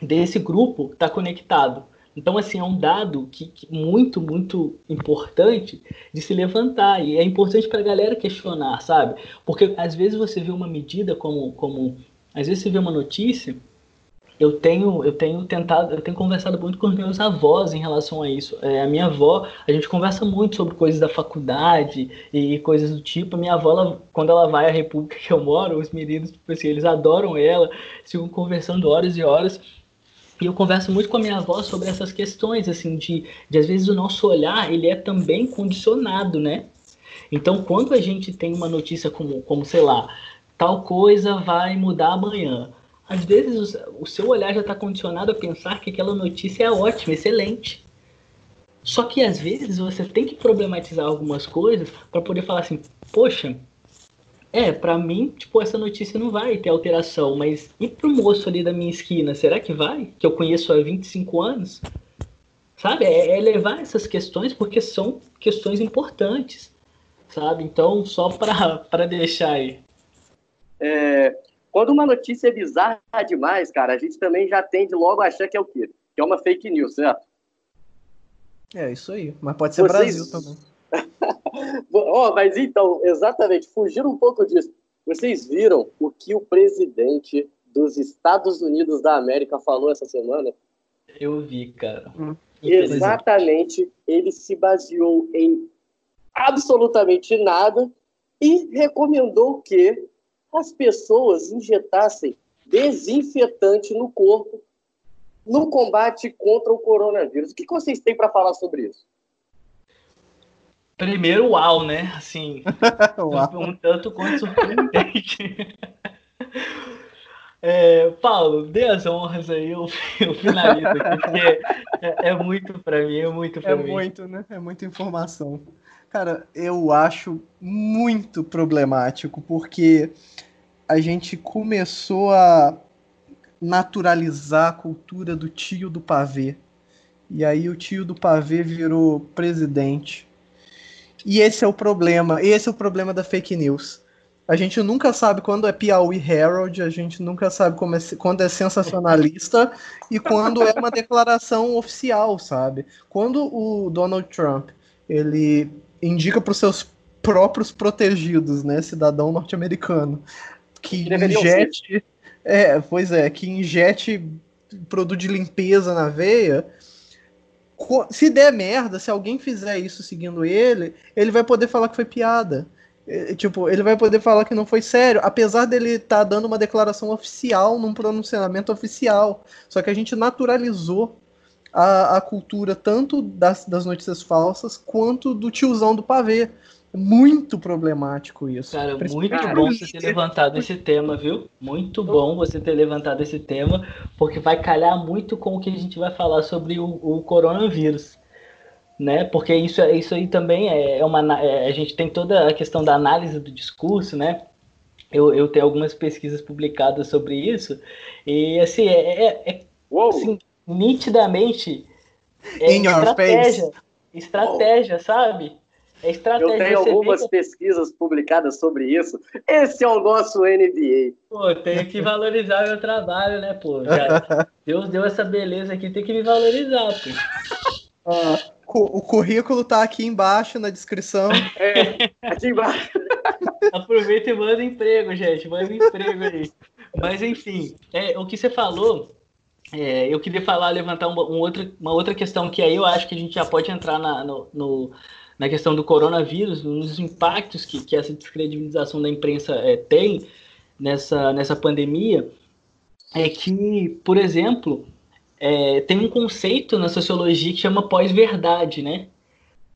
desse grupo está conectado. Então, assim, é um dado que, que, muito, muito importante de se levantar. E é importante para a galera questionar, sabe? Porque às vezes você vê uma medida como, como. Às vezes você vê uma notícia eu tenho, eu tenho tentado, eu tenho conversado muito com os meus avós em relação a isso. É, a minha avó, a gente conversa muito sobre coisas da faculdade e coisas do tipo. A minha avó, ela, quando ela vai à república que eu moro, os meninos, tipo assim, eles adoram ela, ficam conversando horas e horas. E eu converso muito com a minha avó sobre essas questões, assim, de, de às vezes o nosso olhar, ele é também condicionado, né? Então, quando a gente tem uma notícia como, como sei lá, tal coisa vai mudar amanhã, às vezes o seu olhar já está condicionado a pensar que aquela notícia é ótima, excelente. Só que às vezes você tem que problematizar algumas coisas para poder falar assim, poxa, é, para mim, tipo, essa notícia não vai ter alteração, mas e pro moço ali da minha esquina, será que vai? Que eu conheço há 25 anos? Sabe? É, é levar essas questões porque são questões importantes, sabe? Então, só para deixar aí. É, quando uma notícia é bizarra demais, cara, a gente também já tende logo a achar que é o quê? Que é uma fake news, certo? É, isso aí. Mas pode ser Vocês... Brasil também. oh, mas então, exatamente, fugir um pouco disso. Vocês viram o que o presidente dos Estados Unidos da América falou essa semana? Eu vi, cara. Hum. Exatamente. Ele se baseou em absolutamente nada e recomendou que as pessoas injetassem desinfetante no corpo no combate contra o coronavírus. O que vocês têm para falar sobre isso? Primeiro, uau, né? Assim, uau. um tanto quanto surpreendente. É, Paulo, dê as honras aí, eu, eu finalizo aqui, porque é, é muito para mim, é muito para é mim. É muito, né? É muita informação. Cara, eu acho muito problemático, porque a gente começou a naturalizar a cultura do tio do pavê. E aí o tio do pavê virou presidente. E esse é o problema, esse é o problema da fake news. A gente nunca sabe quando é Piauí Herald, a gente nunca sabe é, quando é sensacionalista e quando é uma declaração oficial, sabe? Quando o Donald Trump ele indica para os seus próprios protegidos, né, cidadão norte-americano, que injete. É, pois é, que injete produto de limpeza na veia. Se der merda, se alguém fizer isso seguindo ele, ele vai poder falar que foi piada. é, tipo, ele vai poder falar que não foi sério, apesar dele estar tá dando uma declaração oficial, num pronunciamento oficial. Só que a gente naturalizou a, a cultura tanto das, das notícias falsas quanto do tiozão do pavê. Muito problemático isso. Cara, muito cara, bom você ter levantado esse tema, viu? Muito bom você ter levantado esse tema, porque vai calhar muito com o que a gente vai falar sobre o, o coronavírus né? Porque isso, isso aí também é, é uma. É, a gente tem toda a questão da análise do discurso, né? Eu, eu tenho algumas pesquisas publicadas sobre isso, e assim, é, é, é assim, nitidamente é In estratégia. Estratégia, sabe? É estratégia. Eu tenho algumas que... pesquisas publicadas sobre isso. Esse é o nosso NBA. Pô, tenho que valorizar meu trabalho, né, pô? Já, Deus deu essa beleza aqui, tem que me valorizar, pô. Ah, o currículo tá aqui embaixo na descrição. É, aqui embaixo. Aproveita e manda emprego, gente. Manda emprego aí. Mas enfim, é, o que você falou, é, eu queria falar, levantar um, um outro, uma outra questão que aí eu acho que a gente já pode entrar na, no, no, na questão do coronavírus, nos impactos que, que essa descredibilização da imprensa é, tem nessa, nessa pandemia, é que, por exemplo, é, tem um conceito na sociologia que chama pós-verdade, né?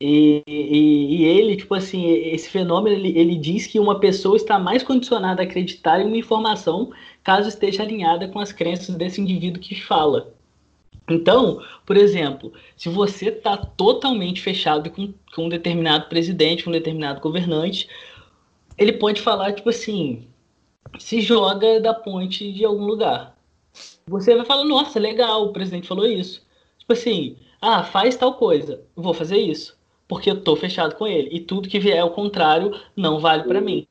E, e, e, ele, tipo assim, esse fenômeno, ele, ele diz que uma pessoa está mais condicionada a acreditar em uma informação caso esteja alinhada com as crenças desse indivíduo que fala. Então, por exemplo, se você está totalmente fechado com, com um determinado presidente, com um determinado governante, ele pode falar, tipo assim, se joga da ponte de algum lugar você vai falar, nossa, legal, o presidente falou isso. Tipo assim, ah, faz tal coisa, vou fazer isso, porque eu tô fechado com ele. E tudo que vier ao contrário não vale para mim.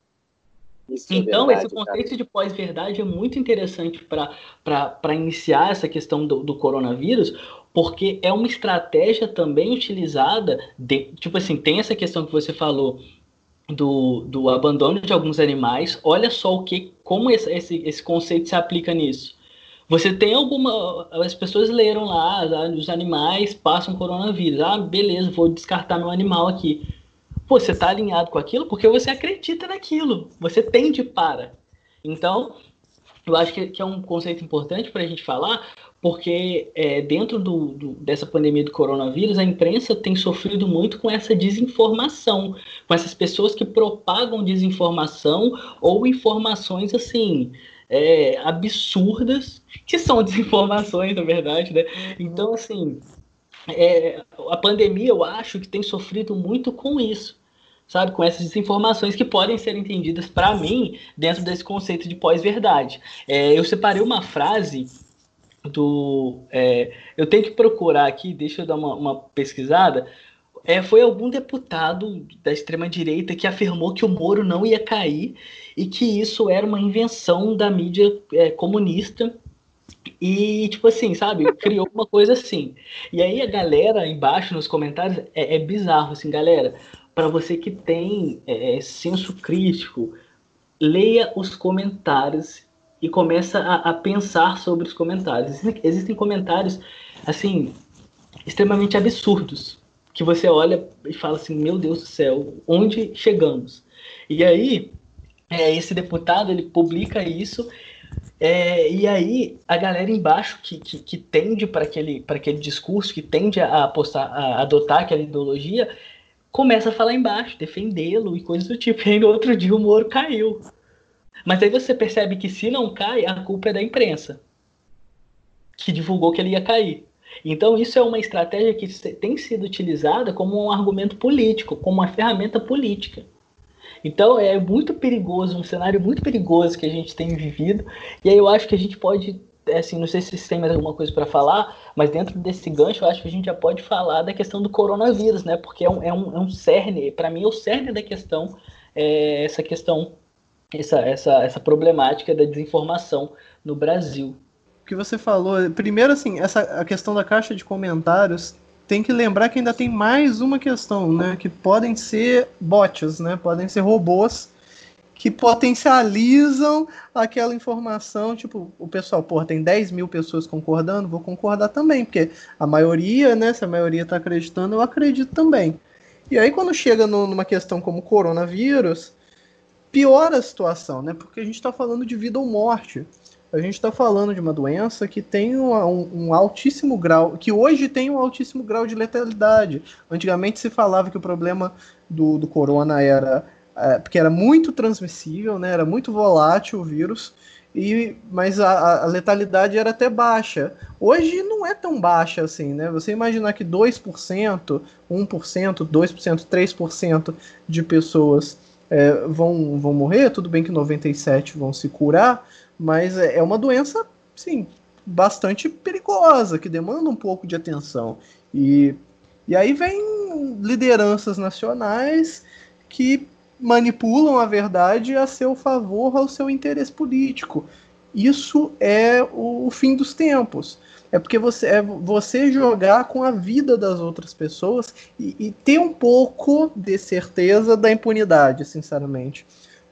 Isso é então, é verdade, esse conceito cara. de pós-verdade é muito interessante para iniciar essa questão do, do, coronavírus, porque é uma estratégia também utilizada, de, tipo assim, tem essa questão que você falou do, do abandono de alguns animais. Olha só o que, como esse, esse, esse conceito se aplica nisso. Você tem alguma. As pessoas leram lá, ah, os animais passam coronavírus. Ah, beleza, vou descartar meu animal aqui. Pô, você está alinhado com aquilo porque você acredita naquilo. Você tende para. Então, eu acho que, que é um conceito importante para a gente falar, porque é, dentro do, do, dessa pandemia do coronavírus, a imprensa tem sofrido muito com essa desinformação, com essas pessoas que propagam desinformação ou informações assim é, absurdas, que são desinformações, na verdade, né? Uhum. Então, assim, é, a pandemia, eu acho que tem sofrido muito com isso, sabe? Com essas desinformações que podem ser entendidas, para mim, dentro desse conceito de pós-verdade. É, eu separei uma frase do. É, eu tenho que procurar aqui, deixa eu dar uma, uma pesquisada. É, foi algum deputado da extrema-direita que afirmou que o Moro não ia cair e que isso era uma invenção da mídia é, comunista e, tipo assim, sabe, criou uma coisa assim. E aí a galera embaixo nos comentários é, é bizarro, assim, galera, para você que tem é, senso crítico, leia os comentários e começa a, a pensar sobre os comentários. Existem, existem comentários, assim, extremamente absurdos, que você olha e fala assim, meu Deus do céu, onde chegamos? E aí, é, esse deputado ele publica isso é, e aí a galera embaixo que, que, que tende para aquele, aquele discurso, que tende a, apostar, a adotar aquela ideologia, começa a falar embaixo, defendê-lo e coisas do tipo. E aí no outro dia o Moro caiu. Mas aí você percebe que se não cai, a culpa é da imprensa, que divulgou que ele ia cair. Então isso é uma estratégia que tem sido utilizada como um argumento político, como uma ferramenta política. Então é muito perigoso, um cenário muito perigoso que a gente tem vivido. E aí eu acho que a gente pode, assim, não sei se têm mais alguma coisa para falar, mas dentro desse gancho eu acho que a gente já pode falar da questão do coronavírus, né? Porque é um, é um, é um cerne, para mim é o cerne da questão, é essa questão, essa, essa, essa problemática da desinformação no Brasil. Que você falou, primeiro assim, essa a questão da caixa de comentários tem que lembrar que ainda tem mais uma questão, né? Que podem ser bots, né? Podem ser robôs que potencializam aquela informação. Tipo, o pessoal, pô, tem 10 mil pessoas concordando, vou concordar também, porque a maioria, né? Se a maioria está acreditando, eu acredito também. E aí, quando chega no, numa questão como coronavírus, piora a situação, né? Porque a gente está falando de vida ou morte. A gente está falando de uma doença que tem um, um, altíssimo grau, que hoje tem um altíssimo grau de letalidade. Antigamente se falava que o problema do, do corona era é, porque era muito transmissível, né? Era muito volátil o vírus e, mas a, a, letalidade era até baixa. Hoje não é tão baixa assim, né? Você imaginar que 2%, 1%, 2%, 3% de pessoas é, vão, vão morrer, tudo bem que 97% vão se curar, mas é, é uma doença, sim, bastante perigosa, que demanda um pouco de atenção. E, e aí vem lideranças nacionais que manipulam a verdade a seu favor, ao seu interesse político. Isso é o, fim dos tempos. É porque você é você jogar com a vida das outras pessoas e, e ter um pouco de certeza da impunidade, sinceramente.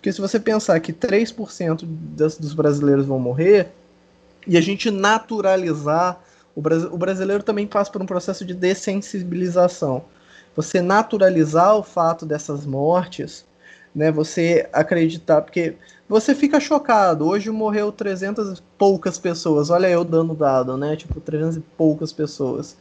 Porque se você pensar que 3% das, dos brasileiros vão morrer, e a gente naturalizar, o, o brasileiro também passa por um processo de dessensibilização. Você naturalizar o fato dessas mortes, né? Você acreditar, porque você fica chocado. Hoje morreu 300 e poucas pessoas. Olha eu dando dado, né? Tipo, 300 e poucas pessoas.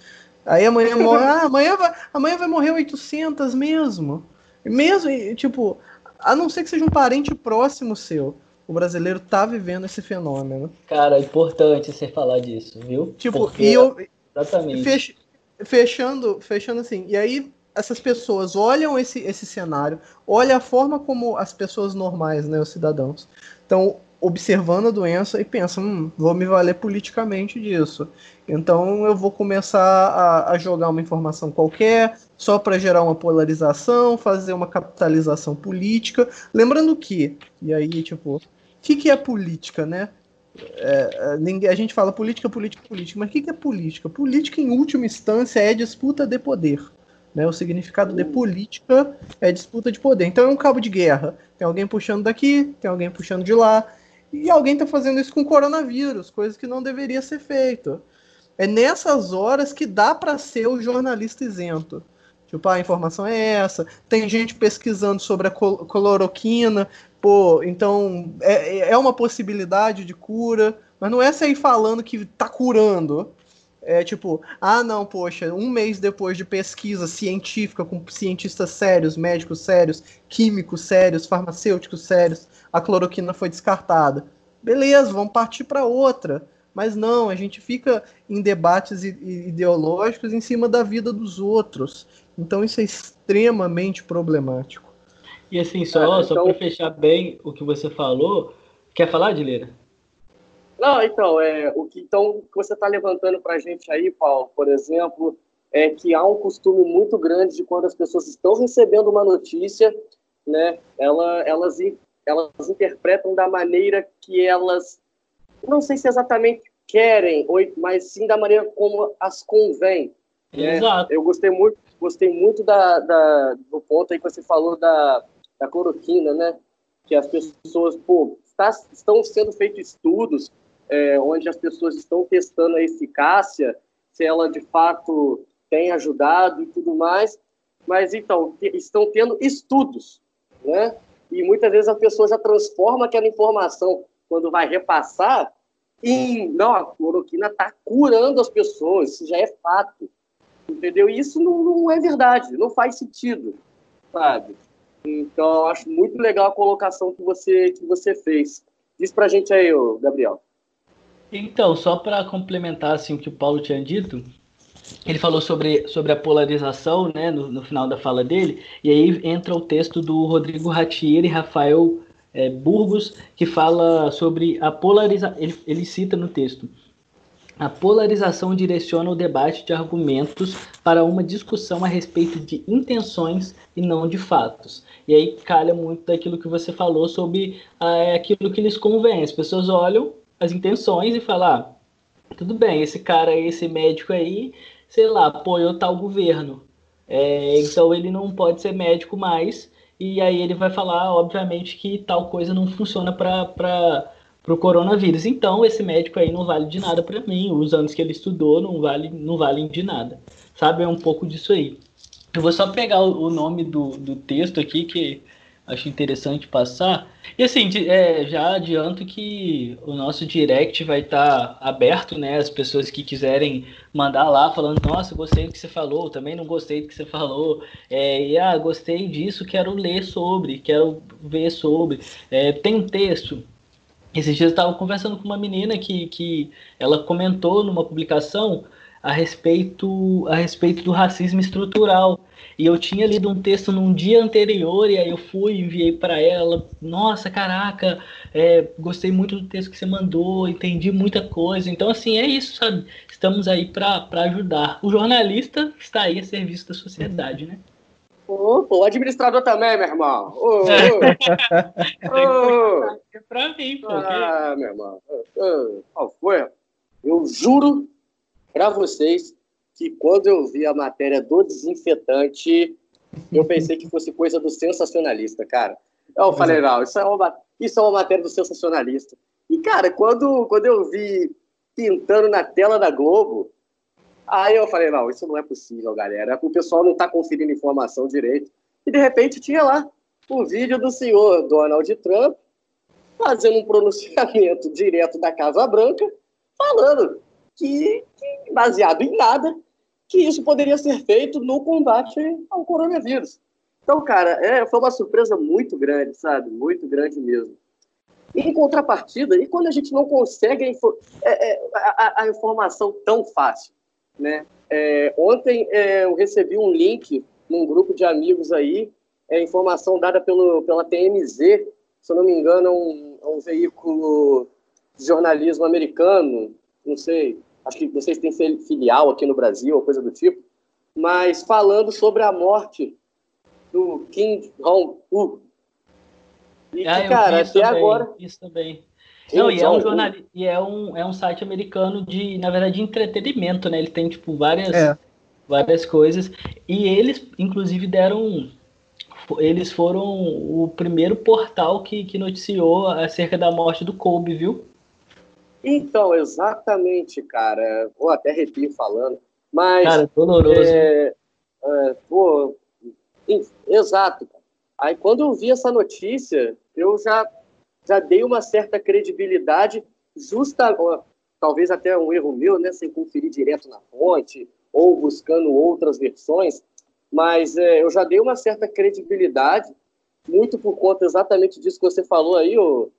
Aí amanhã morre, ah, amanhã vai, amanhã vai morrer 800 mesmo. Mesmo, tipo, a não ser que seja um parente próximo seu. O brasileiro tá vivendo esse fenômeno. Cara, é importante você falar disso, viu? Tipo, Porque... e eu. Exatamente. Fech, fechando, fechando assim. E aí essas pessoas olham esse, esse cenário, olham a forma como as pessoas normais, né, os cidadãos, estão observando a doença e pensam, hum, vou me valer politicamente disso. Então eu vou começar a, a jogar uma informação qualquer, só para gerar uma polarização, fazer uma capitalização política. Lembrando que, e aí, tipo, o que, que é política, né? É, é a gente fala política, política, política, mas o que, que é política? Política, em última instância, é disputa de poder. Né? O significado de política é disputa de poder. Então é um cabo de guerra. Tem alguém puxando daqui, tem alguém puxando de lá. E alguém está fazendo isso com coronavírus, coisa que não deveria ser feito. É nessas horas que dá para ser o jornalista isento. Tipo, ah, a informação é essa. Tem gente pesquisando sobre a cloroquina. Pô, então é, é uma possibilidade de cura. Mas não é sair falando que está curando. É tipo, ah, não, poxa, um mês depois de pesquisa científica com cientistas sérios, médicos sérios, químicos sérios, farmacêuticos sérios, a cloroquina foi descartada. Beleza, vamos partir para outra. Mas não, a gente fica em debates ideológicos em cima da vida dos outros. Então isso é extremamente problemático. E assim, só, ah, então... só para fechar bem o que você falou, quer falar, Dileira? Não, então, é, o que então, que você está levantando para a gente aí, Paulo, por exemplo, é que há um costume muito grande de quando as pessoas estão recebendo uma notícia, né, ela, elas, elas interpretam da maneira que elas, não sei se exatamente querem, mas sim da maneira como as convém. Né? Exato. Eu gostei muito, gostei muito da, da, do ponto aí que você falou da, da cloroquina, né? Que as pessoas, pô, está, estão sendo feitos estudos é, onde as pessoas estão testando a eficácia, se ela de fato tem ajudado e tudo mais. Mas então, estão tendo estudos, né? E muitas vezes a pessoa já transforma aquela informação, quando vai repassar, em não, a cloroquina está curando as pessoas, isso já é fato. Entendeu? E isso não, não é verdade, não faz sentido, sabe? Então, acho muito legal a colocação que você, que você fez. Diz pra gente aí, Gabriel. Então, só para complementar assim, o que o Paulo tinha dito, ele falou sobre, sobre a polarização né, no, no final da fala dele, e aí entra o texto do Rodrigo Ratier e Rafael é, Burgos, que fala sobre a polarização. Ele, ele cita no texto. A polarização direciona o debate de argumentos para uma discussão a respeito de intenções e não de fatos. E aí calha muito daquilo que você falou sobre ah, aquilo que lhes convém. As pessoas olham as intenções e falar, ah, tudo bem, esse cara, esse médico aí, sei lá, apoiou tal governo. É, então ele não pode ser médico mais. E aí ele vai falar, obviamente, que tal coisa não funciona para o coronavírus. Então esse médico aí não vale de nada para mim. Os anos que ele estudou não, vale, não valem de nada. Sabe? É um pouco disso aí. Eu vou só pegar o, o nome do, do texto aqui, que acho interessante passar. E assim, é, já adianto que o nosso direct vai estar tá aberto, né? As pessoas que quiserem mandar lá falando, nossa, gostei do que você falou, também não gostei do que você falou, é, e ah, gostei disso, quero ler sobre, quero ver sobre. É, tem um texto. Esses dias eu estava conversando com uma menina que, que ela comentou numa publicação a respeito, a respeito do racismo estrutural. E eu tinha lido um texto num dia anterior, e aí eu fui e enviei para ela. Nossa, caraca, é, gostei muito do texto que você mandou, entendi muita coisa. Então, assim, é isso, sabe? Estamos aí para ajudar. O jornalista está aí a serviço da sociedade, né? Ô, o administrador também, meu irmão. Ô, ô. é pra mim, pô. Ah, meu irmão. Qual foi? Eu juro para vocês que quando eu vi a matéria do desinfetante, eu pensei que fosse coisa do sensacionalista, cara. Eu falei, não, isso é uma, isso é uma matéria do sensacionalista. E, cara, quando, quando eu vi pintando na tela da Globo, aí eu falei, não, isso não é possível, galera. O pessoal não está conferindo informação direito. E, de repente, tinha lá o vídeo do senhor Donald Trump fazendo um pronunciamento direto da Casa Branca, falando que, que, baseado em nada, que isso poderia ser feito no combate ao coronavírus. Então, cara, é, foi uma surpresa muito grande, sabe? Muito grande mesmo. Em contrapartida, e quando a gente não consegue a, é, é, a, a informação tão fácil, né? É, ontem é, eu recebi um link num grupo de amigos aí, é, informação dada pelo, pela TMZ, se eu não me engano, é um, é um veículo de jornalismo americano, não sei, acho que vocês têm filial aqui no Brasil, ou coisa do tipo, mas falando sobre a morte do Kim Jong-un. E ah, cara, até também, agora. Isso também. Kim Não, e é um jornal, e é um, é um site americano de, na verdade, de entretenimento, né? Ele tem, tipo, várias, é. várias coisas. E eles, inclusive, deram. Eles foram o primeiro portal que, que noticiou acerca da morte do Kobe, viu? Então, exatamente, cara. Vou até arrepio falando. Mas. Cara, doloroso. É, é, pô, exato. Aí, quando eu vi essa notícia, eu já, já dei uma certa credibilidade, justa, talvez até um erro meu, né, sem conferir direto na fonte, ou buscando outras versões, mas é, eu já dei uma certa credibilidade, muito por conta exatamente disso que você falou aí, ô,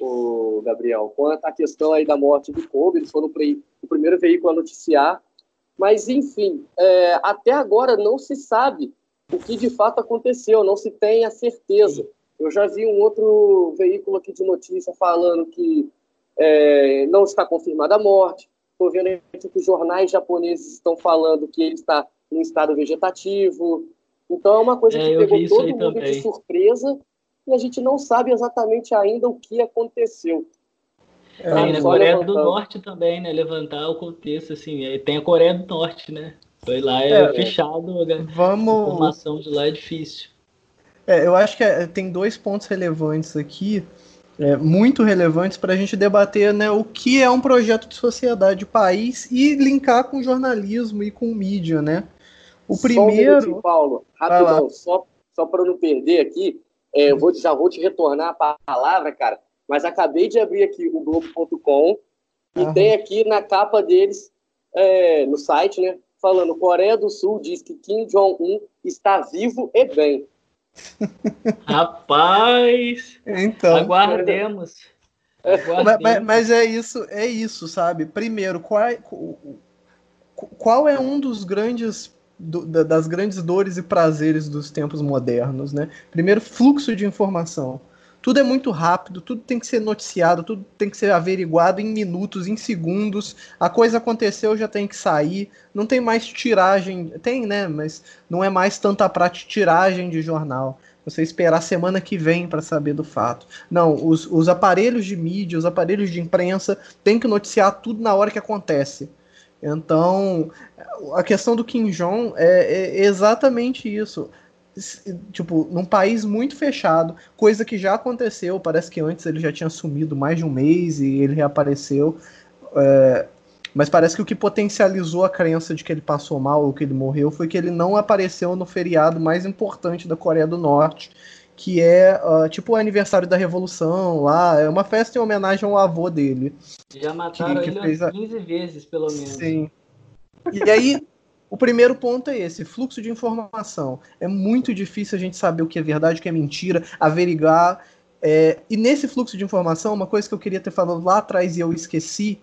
o Gabriel, quanto à questão aí da morte do Kobe, eles foram o primeiro veículo a noticiar, mas enfim, é, até agora não se sabe o que de fato aconteceu, não se tem a certeza. Eu já vi um outro veículo aqui de notícia falando que é, não está confirmada a morte. Estou vendo aqui que os jornais japoneses estão falando que ele está em estado vegetativo. Então é uma coisa é, que pegou todo mundo também. de surpresa e a gente não sabe exatamente ainda o que aconteceu. É, na Coreia levantando. do Norte também, né? Levantar o contexto, assim. Tem a Coreia do Norte, né? Foi lá, é, é fechado, vamos... a informação de lá é difícil. É, eu acho que é, tem dois pontos relevantes aqui, é, muito relevantes para a gente debater né, o que é um projeto de sociedade de país e linkar com jornalismo e com mídia, né? O primeiro. Um Paulo, rapidão, só, só para não perder aqui, é, eu vou, já vou te retornar a palavra, cara, mas acabei de abrir aqui o Globo.com e uhum. tem aqui na capa deles, é, no site, né, falando Coreia do Sul diz que Kim Jong-un está vivo e bem. Rapaz! Então, aguardemos. Mas, mas, mas, é isso, é isso, sabe? Primeiro, qual é, qual é um dos grandes do, das grandes dores e prazeres dos tempos modernos, né? Primeiro, fluxo de informação. Tudo é muito rápido, tudo tem que ser noticiado, tudo tem que ser averiguado em minutos, em segundos. A coisa aconteceu, já tem que sair. Não tem mais tiragem, tem, né? Mas não é mais tanta prática tiragem de jornal. Você esperar semana que vem para saber do fato. Não, os, os aparelhos de mídia, os aparelhos de imprensa têm que noticiar tudo na hora que acontece. Então, a questão do Kim Jong é, é exatamente isso tipo, num país muito fechado, coisa que já aconteceu, parece que antes ele já tinha sumido mais de um mês e ele reapareceu. É, mas parece que o que potencializou a crença de que ele passou mal ou que ele morreu foi que ele não apareceu no feriado mais importante da Coreia do Norte, que é uh, tipo o aniversário da Revolução lá, é uma festa em homenagem ao avô dele. Já mataram que, que ele fez 15 vezes, pelo menos. Sim. E aí, o primeiro ponto é esse, fluxo de informação. É muito difícil a gente saber o que é verdade, o que é mentira, averiguar. É, e nesse fluxo de informação, uma coisa que eu queria ter falado lá atrás e eu esqueci,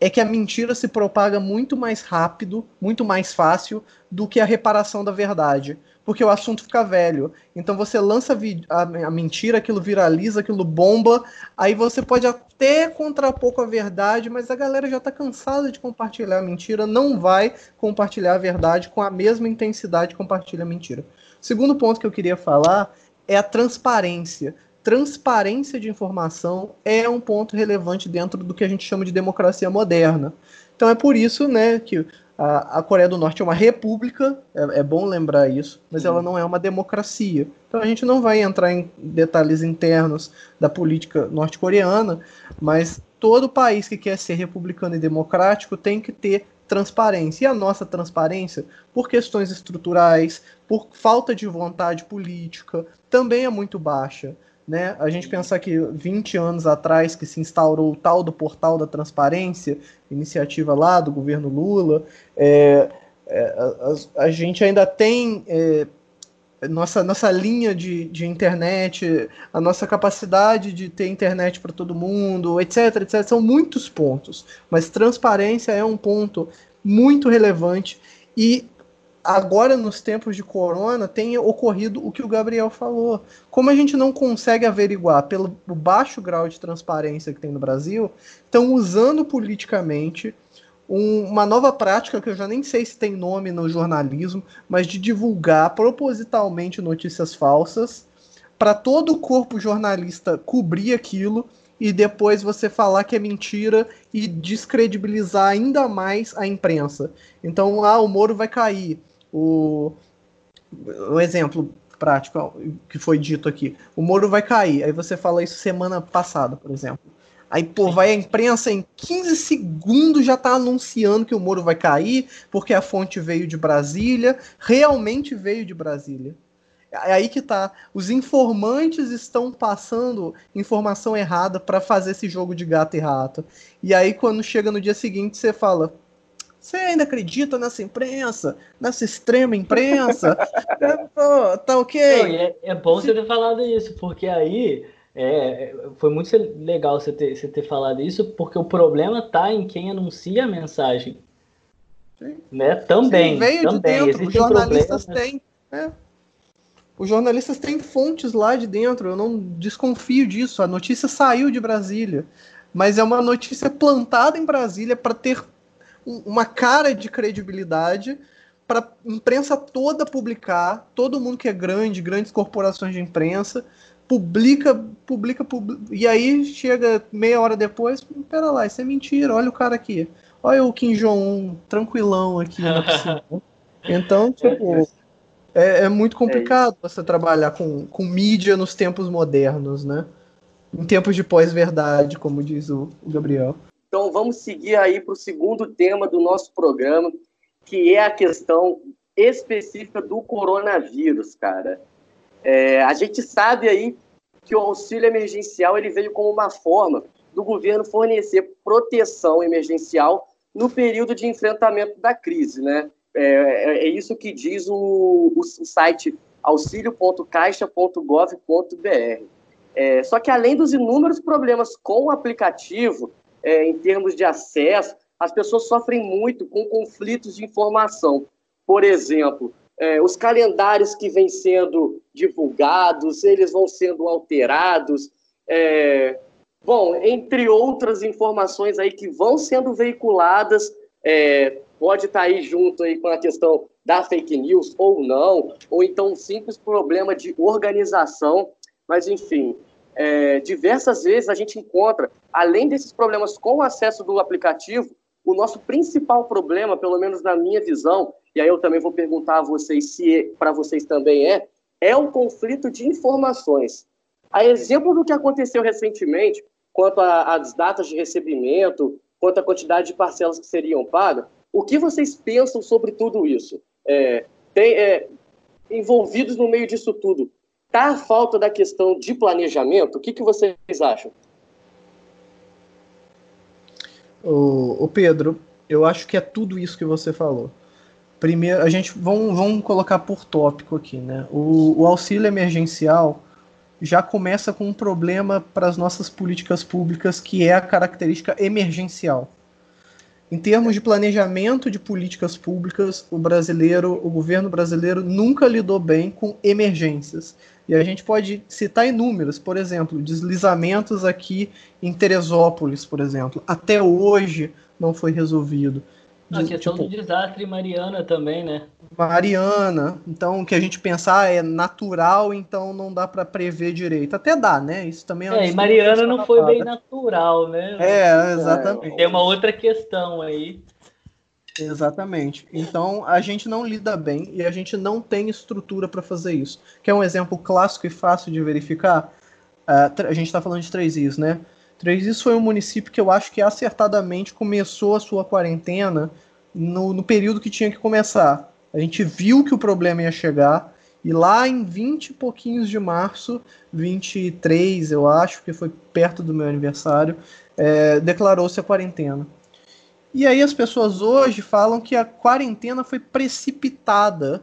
é que a mentira se propaga muito mais rápido, muito mais fácil do que a reparação da verdade. Porque o assunto fica velho. Então você lança a, a mentira, aquilo viraliza, aquilo bomba, aí você pode até contrapor com a verdade, mas a galera já está cansada de compartilhar a mentira, não vai compartilhar a verdade com a mesma intensidade que compartilha a mentira. Segundo ponto que eu queria falar é a transparência transparência de informação é um ponto relevante dentro do que a gente chama de democracia moderna. Então é por isso né, que a, a Coreia do Norte é uma república, é, é, bom lembrar isso, mas ela não é uma democracia. Então a gente não vai entrar em detalhes internos da política norte-coreana, mas todo país que quer ser republicano e democrático tem que ter transparência. E a nossa transparência, por questões estruturais, por falta de vontade política, também é muito baixa. Né? A gente pensar que 20 anos atrás que se instaurou o tal do portal da transparência, iniciativa lá do governo Lula, é, é, a, a, gente ainda tem é, nossa, nossa linha de, de internet, a nossa capacidade de ter internet para todo mundo, etc, etc, são muitos pontos, mas transparência é um ponto muito relevante e agora nos tempos de corona tem ocorrido o que o Gabriel falou. Como a gente não consegue averiguar pelo baixo grau de transparência que tem no Brasil, estão usando politicamente um, uma nova prática que eu já nem sei se tem nome no jornalismo, mas de divulgar propositalmente notícias falsas para todo o corpo jornalista cobrir aquilo e depois você falar que é mentira e descredibilizar ainda mais a imprensa. Então, ah, o Moro vai cair o, o exemplo prático que foi dito aqui. O Moro vai cair. Aí você fala isso semana passada, por exemplo. Aí, pô, vai a imprensa em 15 segundos já tá anunciando que o Moro vai cair, porque a fonte veio de Brasília, realmente veio de Brasília. É aí que tá. Os informantes estão passando informação errada para fazer esse jogo de gato e rato. E aí, quando chega no dia seguinte, você fala: você ainda acredita nessa imprensa? Nessa extrema imprensa? é, tá ok? Não, é, é, bom você ter falado isso, porque aí é, foi muito legal você ter, você ter falado isso, porque o problema tá em quem anuncia a mensagem. Sim. Né? Também. Sim, veio também. de dentro, os jornalistas têm. Né? Os jornalistas têm fontes lá de dentro, eu não desconfio disso. A notícia saiu de Brasília, mas é uma notícia plantada em Brasília para ter uma cara de credibilidade para a imprensa toda publicar, todo mundo que é grande, grandes corporações de imprensa, publica, publica, publica e aí chega meia hora depois, pera lá, isso é mentira, olha o cara aqui. Olha o Kim Jong-un tranquilão aqui na piscina. Então, tipo, é, é muito complicado é você trabalhar com, com mídia nos tempos modernos, né? Em tempos de pós-verdade, como diz o, o Gabriel. Então, vamos seguir aí para o segundo tema do nosso programa, que é a questão específica do coronavírus, cara. É, a gente sabe aí que o auxílio emergencial ele veio como uma forma do governo fornecer proteção emergencial no período de enfrentamento da crise, né? É, é, é isso que diz o, o site auxilio.caixa.gov.br. É, só que além dos inúmeros problemas com o aplicativo, é, em termos de acesso, as pessoas sofrem muito com conflitos de informação. Por exemplo, é, os calendários que vêm sendo divulgados, eles vão sendo alterados. É, bom, entre outras informações aí que vão sendo veiculadas, é, pode estar aí junto aí com a questão da fake news ou não, ou então um simples problema de organização, mas enfim, é, diversas vezes a gente encontra, além desses problemas com o acesso do aplicativo, o nosso principal problema, pelo menos na minha visão, e aí eu também vou perguntar a vocês se para vocês também é, é o conflito de informações. A exemplo do que aconteceu recentemente, quanto às datas de recebimento, quanto à quantidade de parcelas que seriam pagas, o que vocês pensam sobre tudo isso? É, tem, é, envolvidos no meio disso tudo, Tá a falta da questão de planejamento? O que, que vocês acham? O, o Pedro, eu acho que é tudo isso que você falou. Primeiro, a gente vamos, vamos colocar por tópico aqui, né? O, o auxílio emergencial já começa com um problema para as nossas políticas públicas, que é a característica emergencial. Em termos de planejamento de políticas públicas, o brasileiro, o governo brasileiro nunca lidou bem com emergências. E a gente pode citar inúmeros, por exemplo, deslizamentos aqui em Teresópolis, por exemplo, até hoje não foi resolvido. A questão tipo, do desastre Mariana também, né? Mariana, então o que a gente pensar é natural, então não dá para prever direito. Até dá, né? Isso também é. É, e Mariana não foi bem natural, né? É, exatamente. Tem uma outra questão aí. Exatamente. Então a gente não lida bem e a gente não tem estrutura para fazer isso. Que é um exemplo clássico e fácil de verificar. Uh, a gente está falando de Três Rios, né? Três Rios foi um município que eu acho que acertadamente começou a sua quarentena no, no período que tinha que começar. A gente viu que o problema ia chegar e lá em 20 e pouquinhos de março, 23 eu acho, que foi perto do meu aniversário, é, declarou-se a quarentena. E aí as pessoas hoje falam que a quarentena foi precipitada.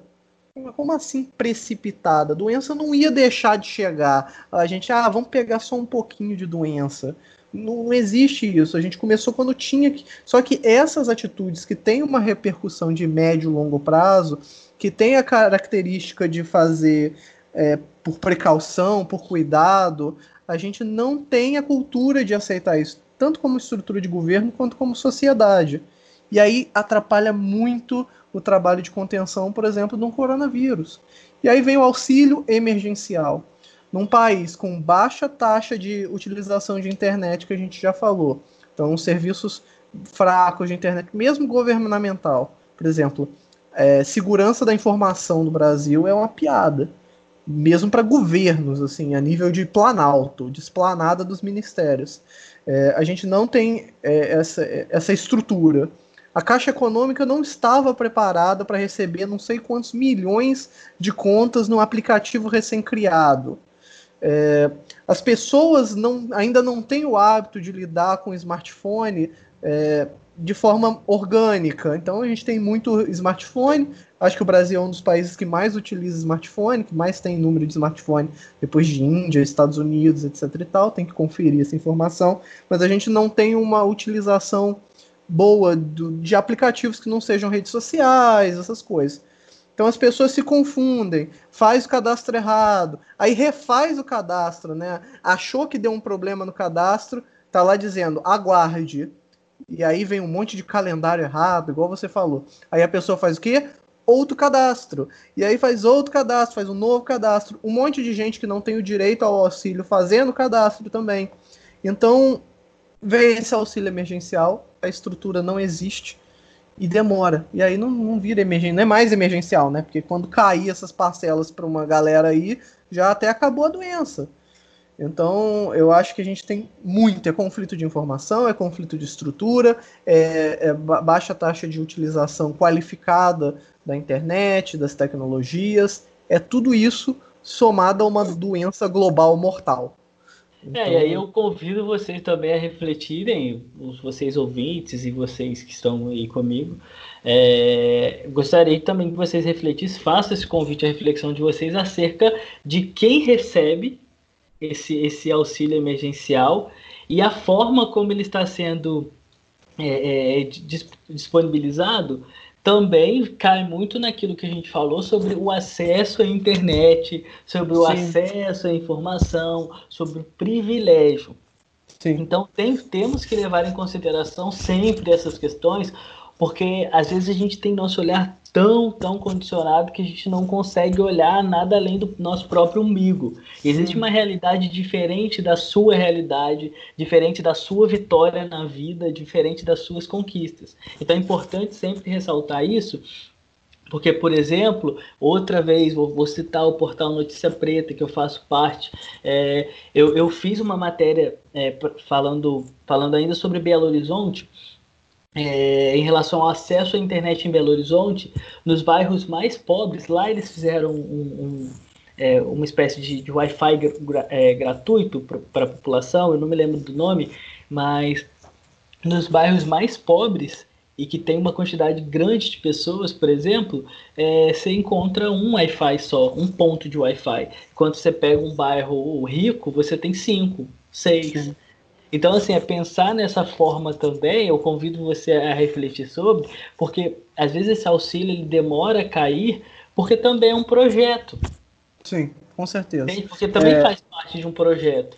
Como assim precipitada? A doença não ia deixar de chegar. A gente, ah, vamos pegar só um pouquinho de doença. Não existe isso. A gente começou quando tinha que. Só que essas atitudes que têm uma repercussão de médio e longo prazo, que tem a característica de fazer é, por precaução, por cuidado, a gente não tem a cultura de aceitar isso tanto como estrutura de governo quanto como sociedade. E aí atrapalha muito o trabalho de contenção, por exemplo, do coronavírus. E aí vem o auxílio emergencial. Num país com baixa taxa de utilização de internet, que a gente já falou, então serviços fracos de internet, mesmo governamental, por exemplo, é, segurança da informação no Brasil é uma piada, mesmo para governos, assim, a nível de planalto, de esplanada dos ministérios. É, a gente não tem é, essa, essa estrutura. A Caixa Econômica não estava preparada para receber não sei quantos milhões de contas no aplicativo recém-criado. É, as pessoas não, ainda não têm o hábito de lidar com o smartphone é, de forma orgânica. Então a gente tem muito smartphone. Acho que o Brasil é um dos países que mais utiliza smartphone, que mais tem número de smartphone depois de Índia, Estados Unidos, etc. e tal. Tem que conferir essa informação. Mas a gente não tem uma utilização boa do, de aplicativos que não sejam redes sociais, essas coisas. Então as pessoas se confundem, faz o cadastro errado, aí refaz o cadastro, né? Achou que deu um problema no cadastro, tá lá dizendo aguarde e aí vem um monte de calendário errado, igual você falou. Aí a pessoa faz o quê? Outro cadastro. E aí faz outro cadastro, faz um novo cadastro. Um monte de gente que não tem o direito ao auxílio fazendo cadastro também. Então, vem esse auxílio emergencial, a estrutura não existe e demora. E aí não, não vira emergencial, não é mais emergencial, né? Porque quando cair essas parcelas para uma galera aí, já até acabou a doença. Então, eu acho que a gente tem muito, é conflito de informação, é conflito de estrutura, é, é baixa taxa de utilização qualificada da internet, das tecnologias, é tudo isso somado a uma doença global mortal. Então... É, e aí eu convido vocês também a refletirem, vocês ouvintes e vocês que estão aí comigo. É, gostaria também que vocês refletissem, façam esse convite à reflexão de vocês acerca de quem recebe esse, esse auxílio emergencial e a forma como ele está sendo é, é, disponibilizado também cai muito naquilo que a gente falou sobre o acesso à internet, sobre o Sim. acesso à informação, sobre o privilégio. Sim. Então tem, temos que levar em consideração sempre essas questões, porque às vezes a gente tem nosso olhar tão, tão condicionado que a gente não consegue olhar nada além do nosso próprio umbigo. Existe uma realidade diferente da sua realidade, diferente da sua vitória na vida, diferente das suas conquistas. Então é importante sempre ressaltar isso, porque, por exemplo, outra vez, vou, vou, citar o portal Notícia Preta, que eu faço parte, é, eu, eu, fiz uma matéria é, falando, falando ainda sobre Belo Horizonte, é, em relação ao acesso à internet em Belo Horizonte, nos bairros mais pobres, lá eles fizeram um, um, é, uma espécie de, de Wi-Fi gra, é, gratuito para a população, eu não me lembro do nome, mas nos bairros mais pobres e que tem uma quantidade grande de pessoas, por exemplo, é, você encontra um Wi-Fi só, um ponto de Wi-Fi. Quando você pega um bairro rico, você tem cinco, seis. Sim. Então, assim, é pensar nessa forma também, eu convido você a refletir sobre, porque às vezes esse auxílio ele demora a cair, porque também é um projeto. Sim, com certeza. Porque também é... faz parte de um projeto.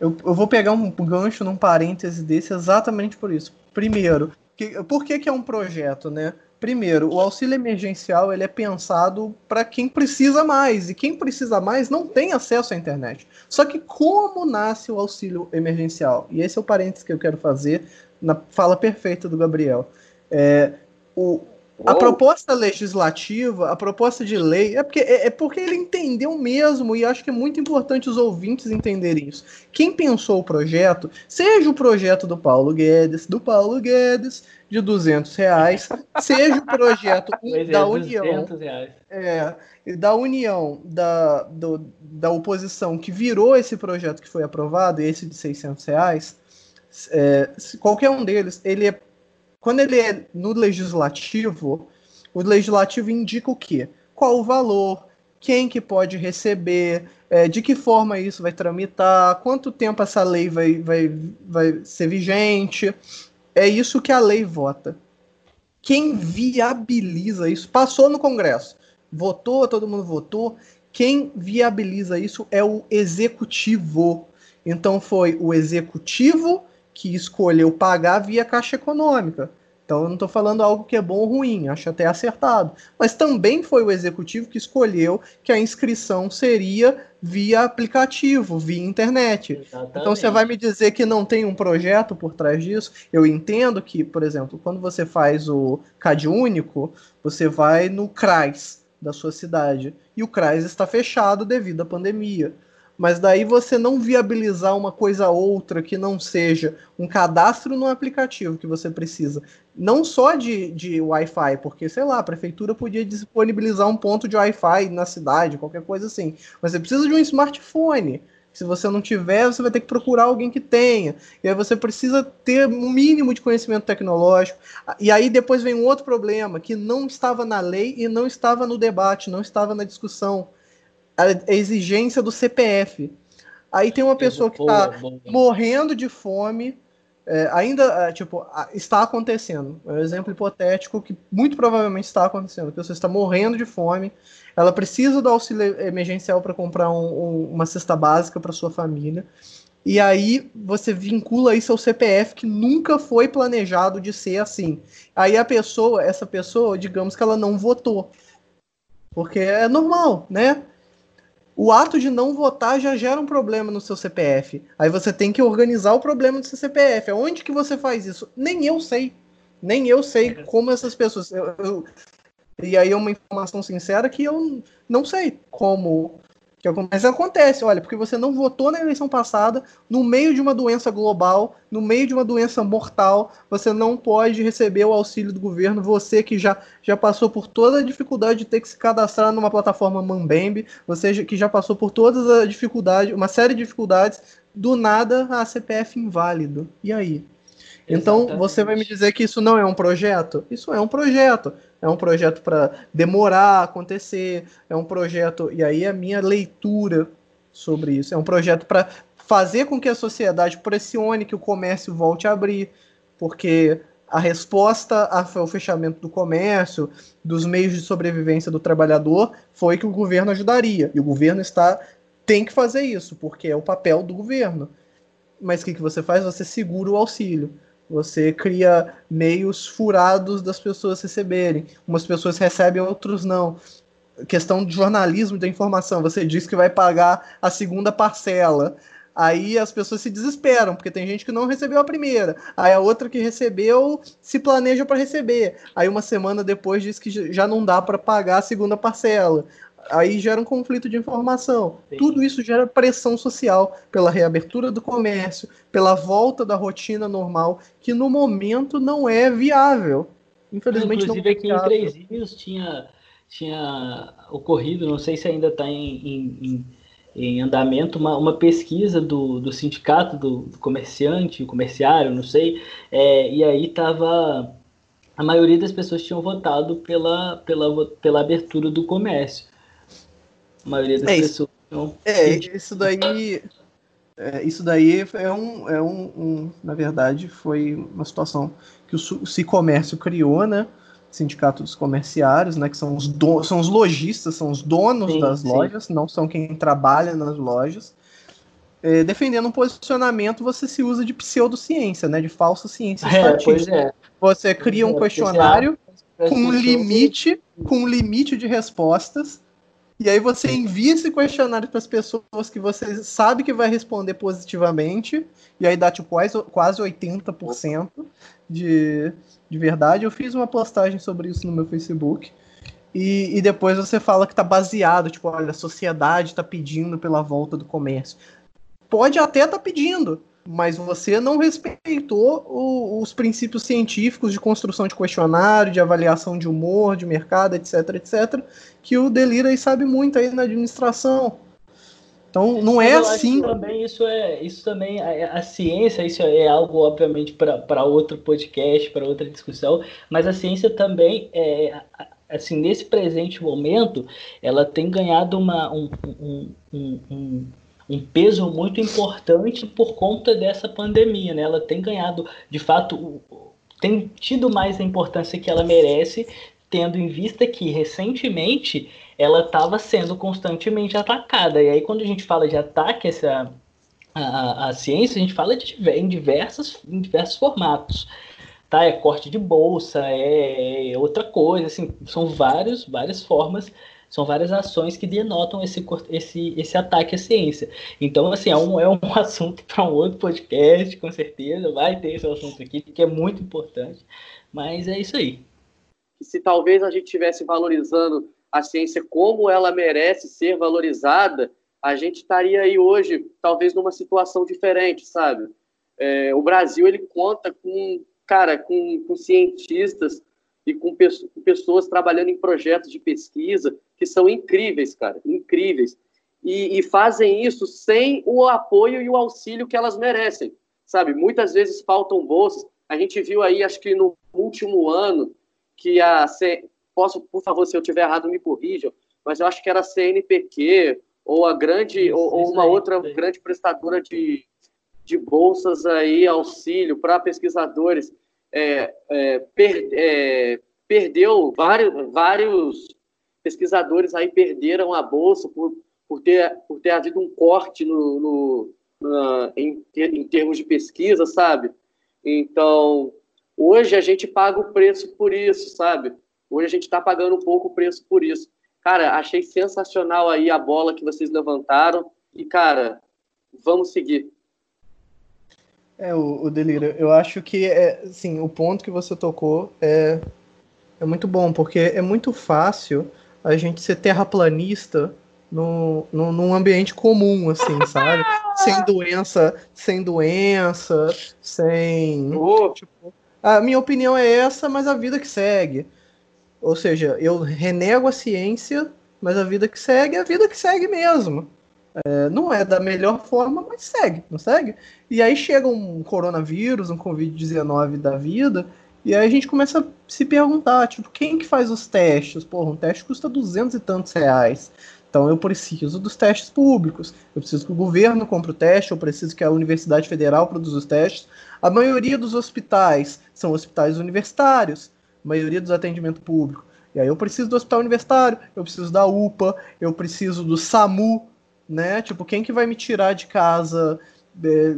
Eu, eu vou pegar um gancho num parêntese desse exatamente por isso. Primeiro, que, por que, que é um projeto, né? Primeiro, o auxílio emergencial ele é pensado para quem precisa mais e quem precisa mais não tem acesso à internet. Só que como nasce o auxílio emergencial? E esse é o parênteses que eu quero fazer na fala perfeita do Gabriel. É, o, a proposta legislativa, a proposta de lei, é porque, é, é, porque ele entendeu mesmo, e acho que é muito importante os ouvintes entenderem isso. Quem pensou o projeto, seja o projeto do Paulo Guedes, do Paulo Guedes, de 200 reais, seja o projeto é, da União. É, da União, da, do, da oposição que virou esse projeto que foi aprovado, esse de 600 reais, é, qualquer um deles, ele é quando ele é no legislativo, o legislativo indica o quê? Qual o valor, quem que pode receber, é, de que forma isso vai tramitar, quanto tempo essa lei vai, vai, vai ser vigente. É isso que a lei vota. Quem viabiliza isso, passou no Congresso, votou, todo mundo votou. Quem viabiliza isso é o executivo. Então foi o executivo que escolheu pagar via Caixa Econômica. Então eu não estou falando algo que é bom ou ruim, acho até acertado. Mas também foi o executivo que escolheu que a inscrição seria via aplicativo, via internet. Exatamente. Então você vai me dizer que não tem um projeto por trás disso? Eu entendo que, por exemplo, quando você faz o CAD único, você vai no CRAS da sua cidade. E o CRAS está fechado devido à pandemia mas daí você não viabilizar uma coisa outra que não seja um cadastro no aplicativo que você precisa, não só de, de Wi-Fi, porque, sei lá, a prefeitura podia disponibilizar um ponto de Wi-Fi na cidade, qualquer coisa assim, mas você precisa de um smartphone. Se você não tiver, você vai ter que procurar alguém que tenha. E aí você precisa ter um mínimo de conhecimento tecnológico. E aí depois vem um outro problema que não estava na lei e não estava no debate, não estava na discussão a exigência do CPF. Aí tem uma pessoa que está morrendo de fome, é, ainda, é, tipo, está acontecendo. É um exemplo hipotético que muito provavelmente está acontecendo. A pessoa está morrendo de fome, ela precisa do auxílio emergencial para comprar um, um, uma cesta básica para sua família. E aí você vincula isso ao CPF que nunca foi planejado de ser assim. Aí a pessoa, essa pessoa, digamos que ela não votou. Porque é normal, né? O ato de não votar já gera um problema no seu CPF. Aí você tem que organizar o problema do seu CPF. Onde que você faz isso? Nem eu sei. Nem eu sei como essas pessoas. Eu, eu, e aí é uma informação sincera que eu não sei como mas acontece, olha, porque você não votou na eleição passada, no meio de uma doença global, no meio de uma doença mortal, você não pode receber o auxílio do governo. Você que já, já passou por toda a dificuldade de ter que se cadastrar numa plataforma Mambembe, você que já passou por todas as dificuldades, uma série de dificuldades, do nada a CPF inválido. E aí? Então, Exatamente. você vai me dizer que isso não é um projeto? Isso é um projeto. É um projeto para demorar a acontecer, é um projeto. E aí a minha leitura sobre isso. É um projeto para fazer com que a sociedade pressione que o comércio volte a abrir, porque a resposta ao fechamento do comércio, dos meios de sobrevivência do trabalhador, foi que o governo ajudaria. E o governo está tem que fazer isso, porque é o papel do governo. Mas o que, que você faz? Você segura o auxílio. Você cria meios furados das pessoas receberem. Umas pessoas recebem, outros não. Questão de jornalismo da informação. Você diz que vai pagar a segunda parcela. Aí as pessoas se desesperam, porque tem gente que não recebeu a primeira. Aí a outra que recebeu se planeja para receber. Aí uma semana depois diz que já não dá para pagar a segunda parcela aí gera um conflito de informação. Sim. Tudo isso gera pressão social pela reabertura do comércio, pela volta da rotina normal, que no momento não é viável. Infelizmente Inclusive não é aqui em Três Rios tinha, tinha ocorrido, não sei se ainda está em, em, em, andamento, uma, uma pesquisa do, do sindicato do, do comerciante, comerciário, não sei, é, e aí estava. A maioria das pessoas tinham votado pela, pela, pela abertura do comércio. A maioria das é pessoas. Tinham... É, isso daí. É, isso daí é um, é um, um, na verdade, foi uma situação que o, o Comércio criou, né? Sindicato dos Comerciários, né? Que são os, do, são os lojistas, são os donos sim, das sim. lojas, não são quem trabalha nas lojas. É, defendendo um posicionamento, você se usa de pseudociência, né? De falsa ciência é, Pois é. Você cria um é, questionário com um limite, com um limite de respostas e aí você envia esse questionário para as pessoas que você sabe que vai responder positivamente, e aí dá tipo quase, quase 80% de, de verdade. Eu fiz uma postagem sobre isso no meu Facebook. E, e depois você fala que está baseado, tipo, olha, a sociedade está pedindo pela volta do comércio. Pode até estar tá pedindo, mas você não respeitou o, os princípios científicos de construção de questionário, de avaliação de humor, de mercado, etc, etc, que o Delira aí sabe muito aí na administração. Então não é assim. também isso é isso também a, a ciência isso é algo obviamente para outro podcast, para outra discussão, mas a ciência também é assim nesse presente momento ela tem ganhado uma um, um, um, um um peso muito importante por conta dessa pandemia, né? Ela tem ganhado, de fato, tem tido mais a importância que ela merece, tendo em vista que recentemente ela estava sendo constantemente atacada. E aí, quando a gente fala de ataque essa, a, a, ciência, a gente fala de, em, diversas, em diversos formatos. Tá? É corte de bolsa, é, é outra coisa, assim, são vários, várias formas são várias ações que denotam esse, esse, esse ataque à ciência. Então, assim, é um, é um assunto para um outro podcast, com certeza. Vai ter esse assunto aqui, que é muito importante. Mas é isso aí. Se talvez a gente estivesse valorizando a ciência como ela merece ser valorizada, a gente estaria aí hoje, talvez, numa situação diferente, sabe? É, o Brasil, ele conta com, cara, com, com cientistas e com, pessoas trabalhando em projetos de pesquisa que são incríveis, cara, incríveis. E, e, fazem isso sem o apoio e o auxílio que elas merecem, sabe? Muitas vezes faltam bolsas. A gente viu aí, acho que no último ano, que a. C... Posso, por favor, se eu tiver errado, me corrijam, mas eu acho que era a CNPq ou a grande, ou, ou uma outra grande prestadora de, de bolsas aí, auxílio para pesquisadores, é, é, per, é, perdeu vários, vários pesquisadores aí perderam a bolsa por, por, ter, por ter havido um corte no, no na, em, em termos de pesquisa, sabe? Então, hoje a gente paga o preço por isso, sabe? Hoje a gente está pagando um pouco o preço por isso. Cara, achei sensacional aí a bola que vocês levantaram e, cara, vamos seguir. É, o, o Delírio, eu acho que, é, assim, o ponto que você tocou é, é muito bom, porque é muito fácil a gente ser terraplanista no, no, num ambiente comum, assim, sabe? sem doença, sem doença, sem. Oh. Tipo, a minha opinião é essa, mas a vida que segue. Ou seja, eu renego a ciência, mas a vida que segue é a vida que segue mesmo. É, não é da melhor forma, mas segue, não segue? E aí chega um coronavírus, um Covid-19 da vida, e aí a gente começa a se perguntar, tipo, quem que faz os testes? Porra, um teste custa duzentos e tantos reais. Então eu preciso dos testes públicos. Eu preciso que o governo compre o teste, eu preciso que a Universidade Federal produza os testes. A maioria dos hospitais são hospitais universitários, a maioria dos atendimentos públicos. E aí eu preciso do hospital universitário, eu preciso da UPA, eu preciso do SAMU, né? Tipo, quem que vai me tirar de casa é,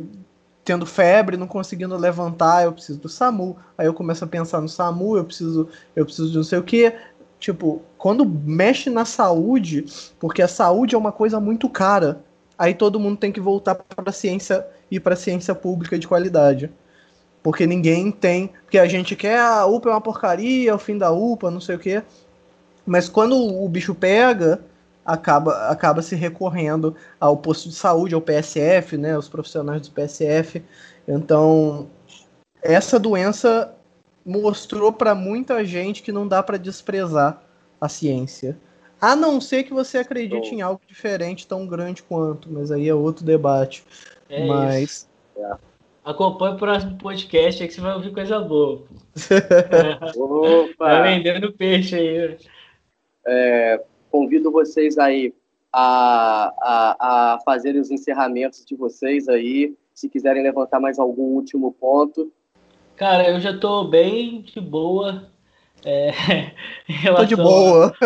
tendo febre, não conseguindo levantar, eu preciso do SAMU. Aí eu começo a pensar no SAMU, eu preciso, eu preciso de não sei o que. Tipo, quando mexe na saúde, porque a saúde é uma coisa muito cara, aí todo mundo tem que voltar para a ciência e para a ciência pública de qualidade. Porque ninguém tem, porque a gente quer a ah, UPA é uma porcaria, o fim da UPA, não sei o que. Mas quando o bicho pega, acaba, acaba se recorrendo ao posto de saúde, ao PSF, né, os profissionais do PSF. Então, essa doença mostrou para muita gente que não dá para desprezar a ciência. A não ser que você acredite em algo diferente, tão grande quanto, mas aí é outro debate. É mas. Isso. É. Acompanhe o próximo podcast aí que você vai ouvir coisa boa. Opa! Tá vendendo peixe aí. É, convido vocês aí a, a, a fazerem os encerramentos de vocês aí. Se quiserem levantar mais algum último ponto. Cara, eu já estou bem de boa. É, tô de boa.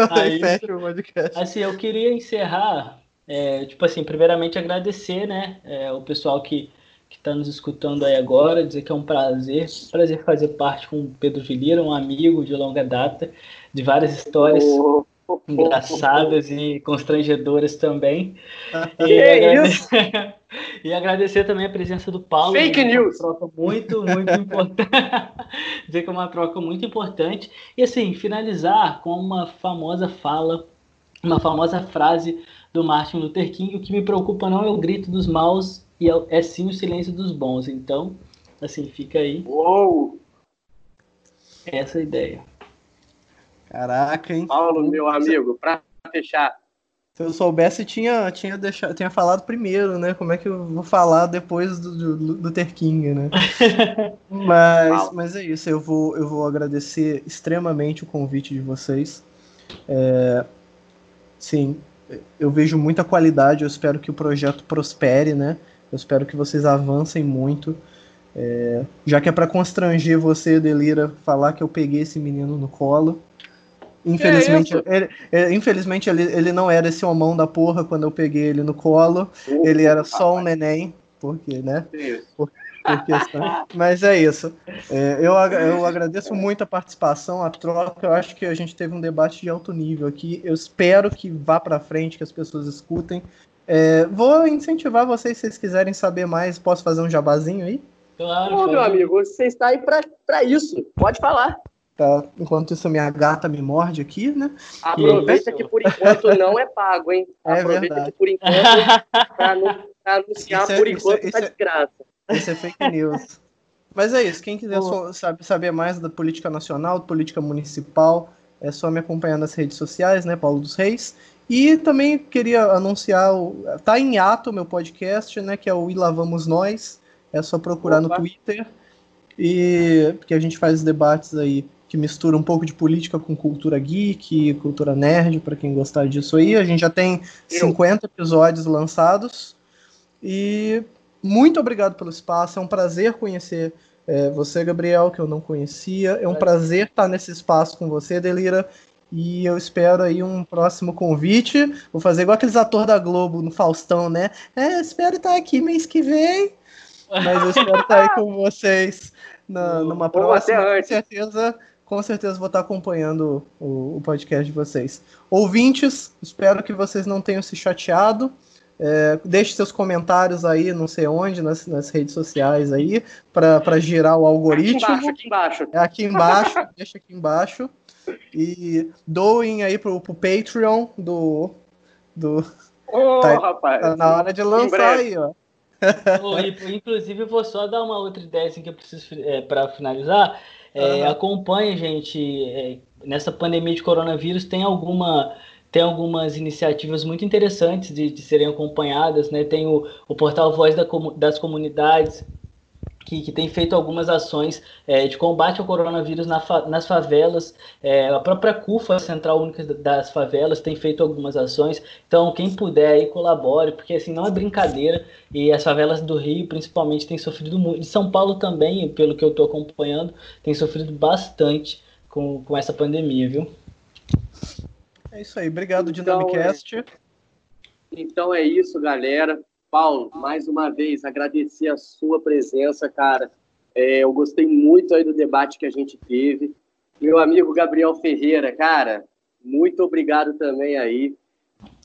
Assim, eu queria encerrar, é, tipo assim, primeiramente agradecer, né, é, o pessoal que que está nos escutando aí agora, dizer que é um prazer, prazer fazer parte com o Pedro Vilira, um amigo de longa data, de várias histórias oh, engraçadas e constrangedoras também. e, agradecer, e agradecer também a presença do Paulo. Fake news! Uma troca muito, muito importante. dizer que é uma troca muito importante. E assim, finalizar com uma famosa fala, uma famosa frase do Martin Luther King, o que me preocupa não é o grito dos maus e é, é sim o silêncio dos bons. Então, assim, fica aí. Uou! Essa é ideia. Caraca, hein? Paulo, meu amigo, para fechar. Se eu soubesse, tinha, tinha, deixado, tinha falado primeiro, né? Como é que eu vou falar depois do, do, do Terquinho, né? mas, mas é isso, eu vou, eu vou agradecer extremamente o convite de vocês. É, sim, eu vejo muita qualidade, eu espero que o projeto prospere, né? Eu espero que vocês avancem muito. É, já que é para constranger você, Delira, falar que eu peguei esse menino no colo. Infelizmente, é ele, ele, infelizmente ele, ele não era esse homão da porra quando eu peguei ele no colo. ele era só um neném, porque, né? Por, por questão. Mas é isso. É, eu, eu agradeço muito a participação, a troca. Eu acho que a gente teve um debate de alto nível aqui. Eu espero que vá para frente, que as pessoas escutem. É, vou incentivar vocês, se vocês quiserem saber mais, posso fazer um jabazinho aí? Claro. Ô, meu amigo, você está aí para isso. Pode falar. Tá, enquanto isso, minha gata me morde aqui, né? Aproveita que por enquanto não é pago, hein? É Aproveita verdade. que por enquanto, para anunciar, isso é- por é, enquanto, isso, tá de graça. Isso é fake news. Mas é isso, quem quiser so, sabe, saber mais da política nacional, política municipal, é só me acompanhar nas redes sociais, né, Paulo dos Reis. E também queria anunciar, o, tá em ato meu podcast, né, que é o E Lá Vamos Nós, é só procurar Opa. no Twitter, e que a gente faz debates aí que mistura um pouco de política com cultura geek, cultura nerd, para quem gostar disso aí. A gente já tem 50 episódios lançados, e muito obrigado pelo espaço, é um prazer conhecer é, você, Gabriel, que eu não conhecia, é um prazer estar nesse espaço com você, Delira, e eu espero aí um próximo convite. Vou fazer igual aqueles atores da Globo no Faustão, né? É, espero estar aqui mês que vem. Mas eu espero estar aí com vocês na, numa próxima. Com certeza, com certeza vou estar acompanhando o, o, podcast de vocês. Ouvintes, espero que vocês não tenham se chateado. É, deixe seus comentários aí, não sei onde, nas, nas redes sociais aí, para girar o algoritmo. Aqui embaixo, aqui embaixo. É aqui embaixo, deixa aqui embaixo. E doem aí pro, pro Patreon do. do oh, tá, rapaz. Tá na hora de lançar aí, ó. oh, inclusive, eu vou só dar uma outra ideia assim, que eu preciso é, para finalizar. É, uhum. Acompanhe, gente, é, nessa pandemia de coronavírus, tem alguma tem algumas iniciativas muito interessantes de, de serem acompanhadas, né? Tem o, o portal Voz da, das Comunidades, que, que tem feito algumas ações é, de combate ao coronavírus na fa nas favelas. É, a própria CUFA, a Central Única das Favelas, tem feito algumas ações. Então, quem puder aí, colabore, porque assim, não é brincadeira. E as favelas do Rio, principalmente, têm sofrido muito. De São Paulo também, pelo que eu estou acompanhando, tem sofrido bastante com, com essa pandemia, viu? É isso aí. Obrigado, então, Dynamicast. É... Então é isso, galera. Paulo, mais uma vez, agradecer a sua presença, cara. É, eu gostei muito aí do debate que a gente teve. Meu amigo Gabriel Ferreira, cara, muito obrigado também aí.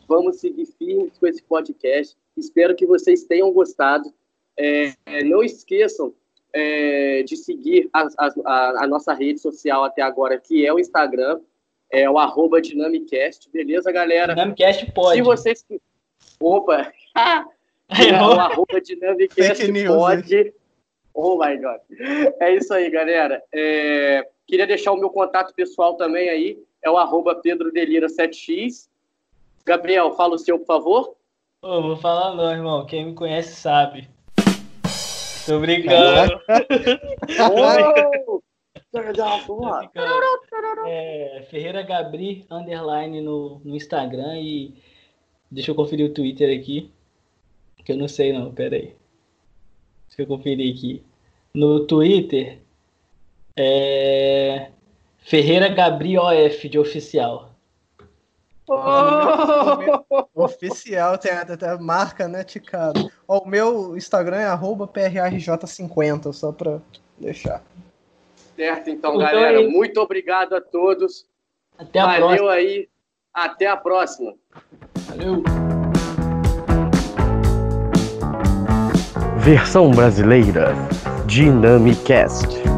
Vamos seguir firmes com esse podcast. Espero que vocês tenham gostado. É, não esqueçam é, de seguir a, a, a, nossa rede social até agora, que é o Instagram, é o arroba Dynamicast, beleza, galera? Dynamicast pode. Se vocês... Opa! É, o arroba Dynamicast pode. Oh my God. É isso aí, galera. É, queria deixar o meu contato pessoal também aí. é o arroba Pedro Delira 7x. Gabriel, fala o seu, por favor. Ô, vou falar não, irmão. Quem me conhece sabe. Tô brincando. oh! é, Ferreira Gabri, underline no, no Instagram e deixa eu conferir o Twitter aqui, que eu não sei não, pera aí. Deixa eu conferir aqui. No Twitter é Ferreira Gabri OF de oficial. Oh! Oficial, tem a, marca, né, Ticado? Ó, o meu Instagram é PRRJ50, só pra deixar. Certo, então, galera, muito obrigado a todos. Até a Valeu próxima. aí. Até a próxima. Valeu. Versão brasileira Dynamicast.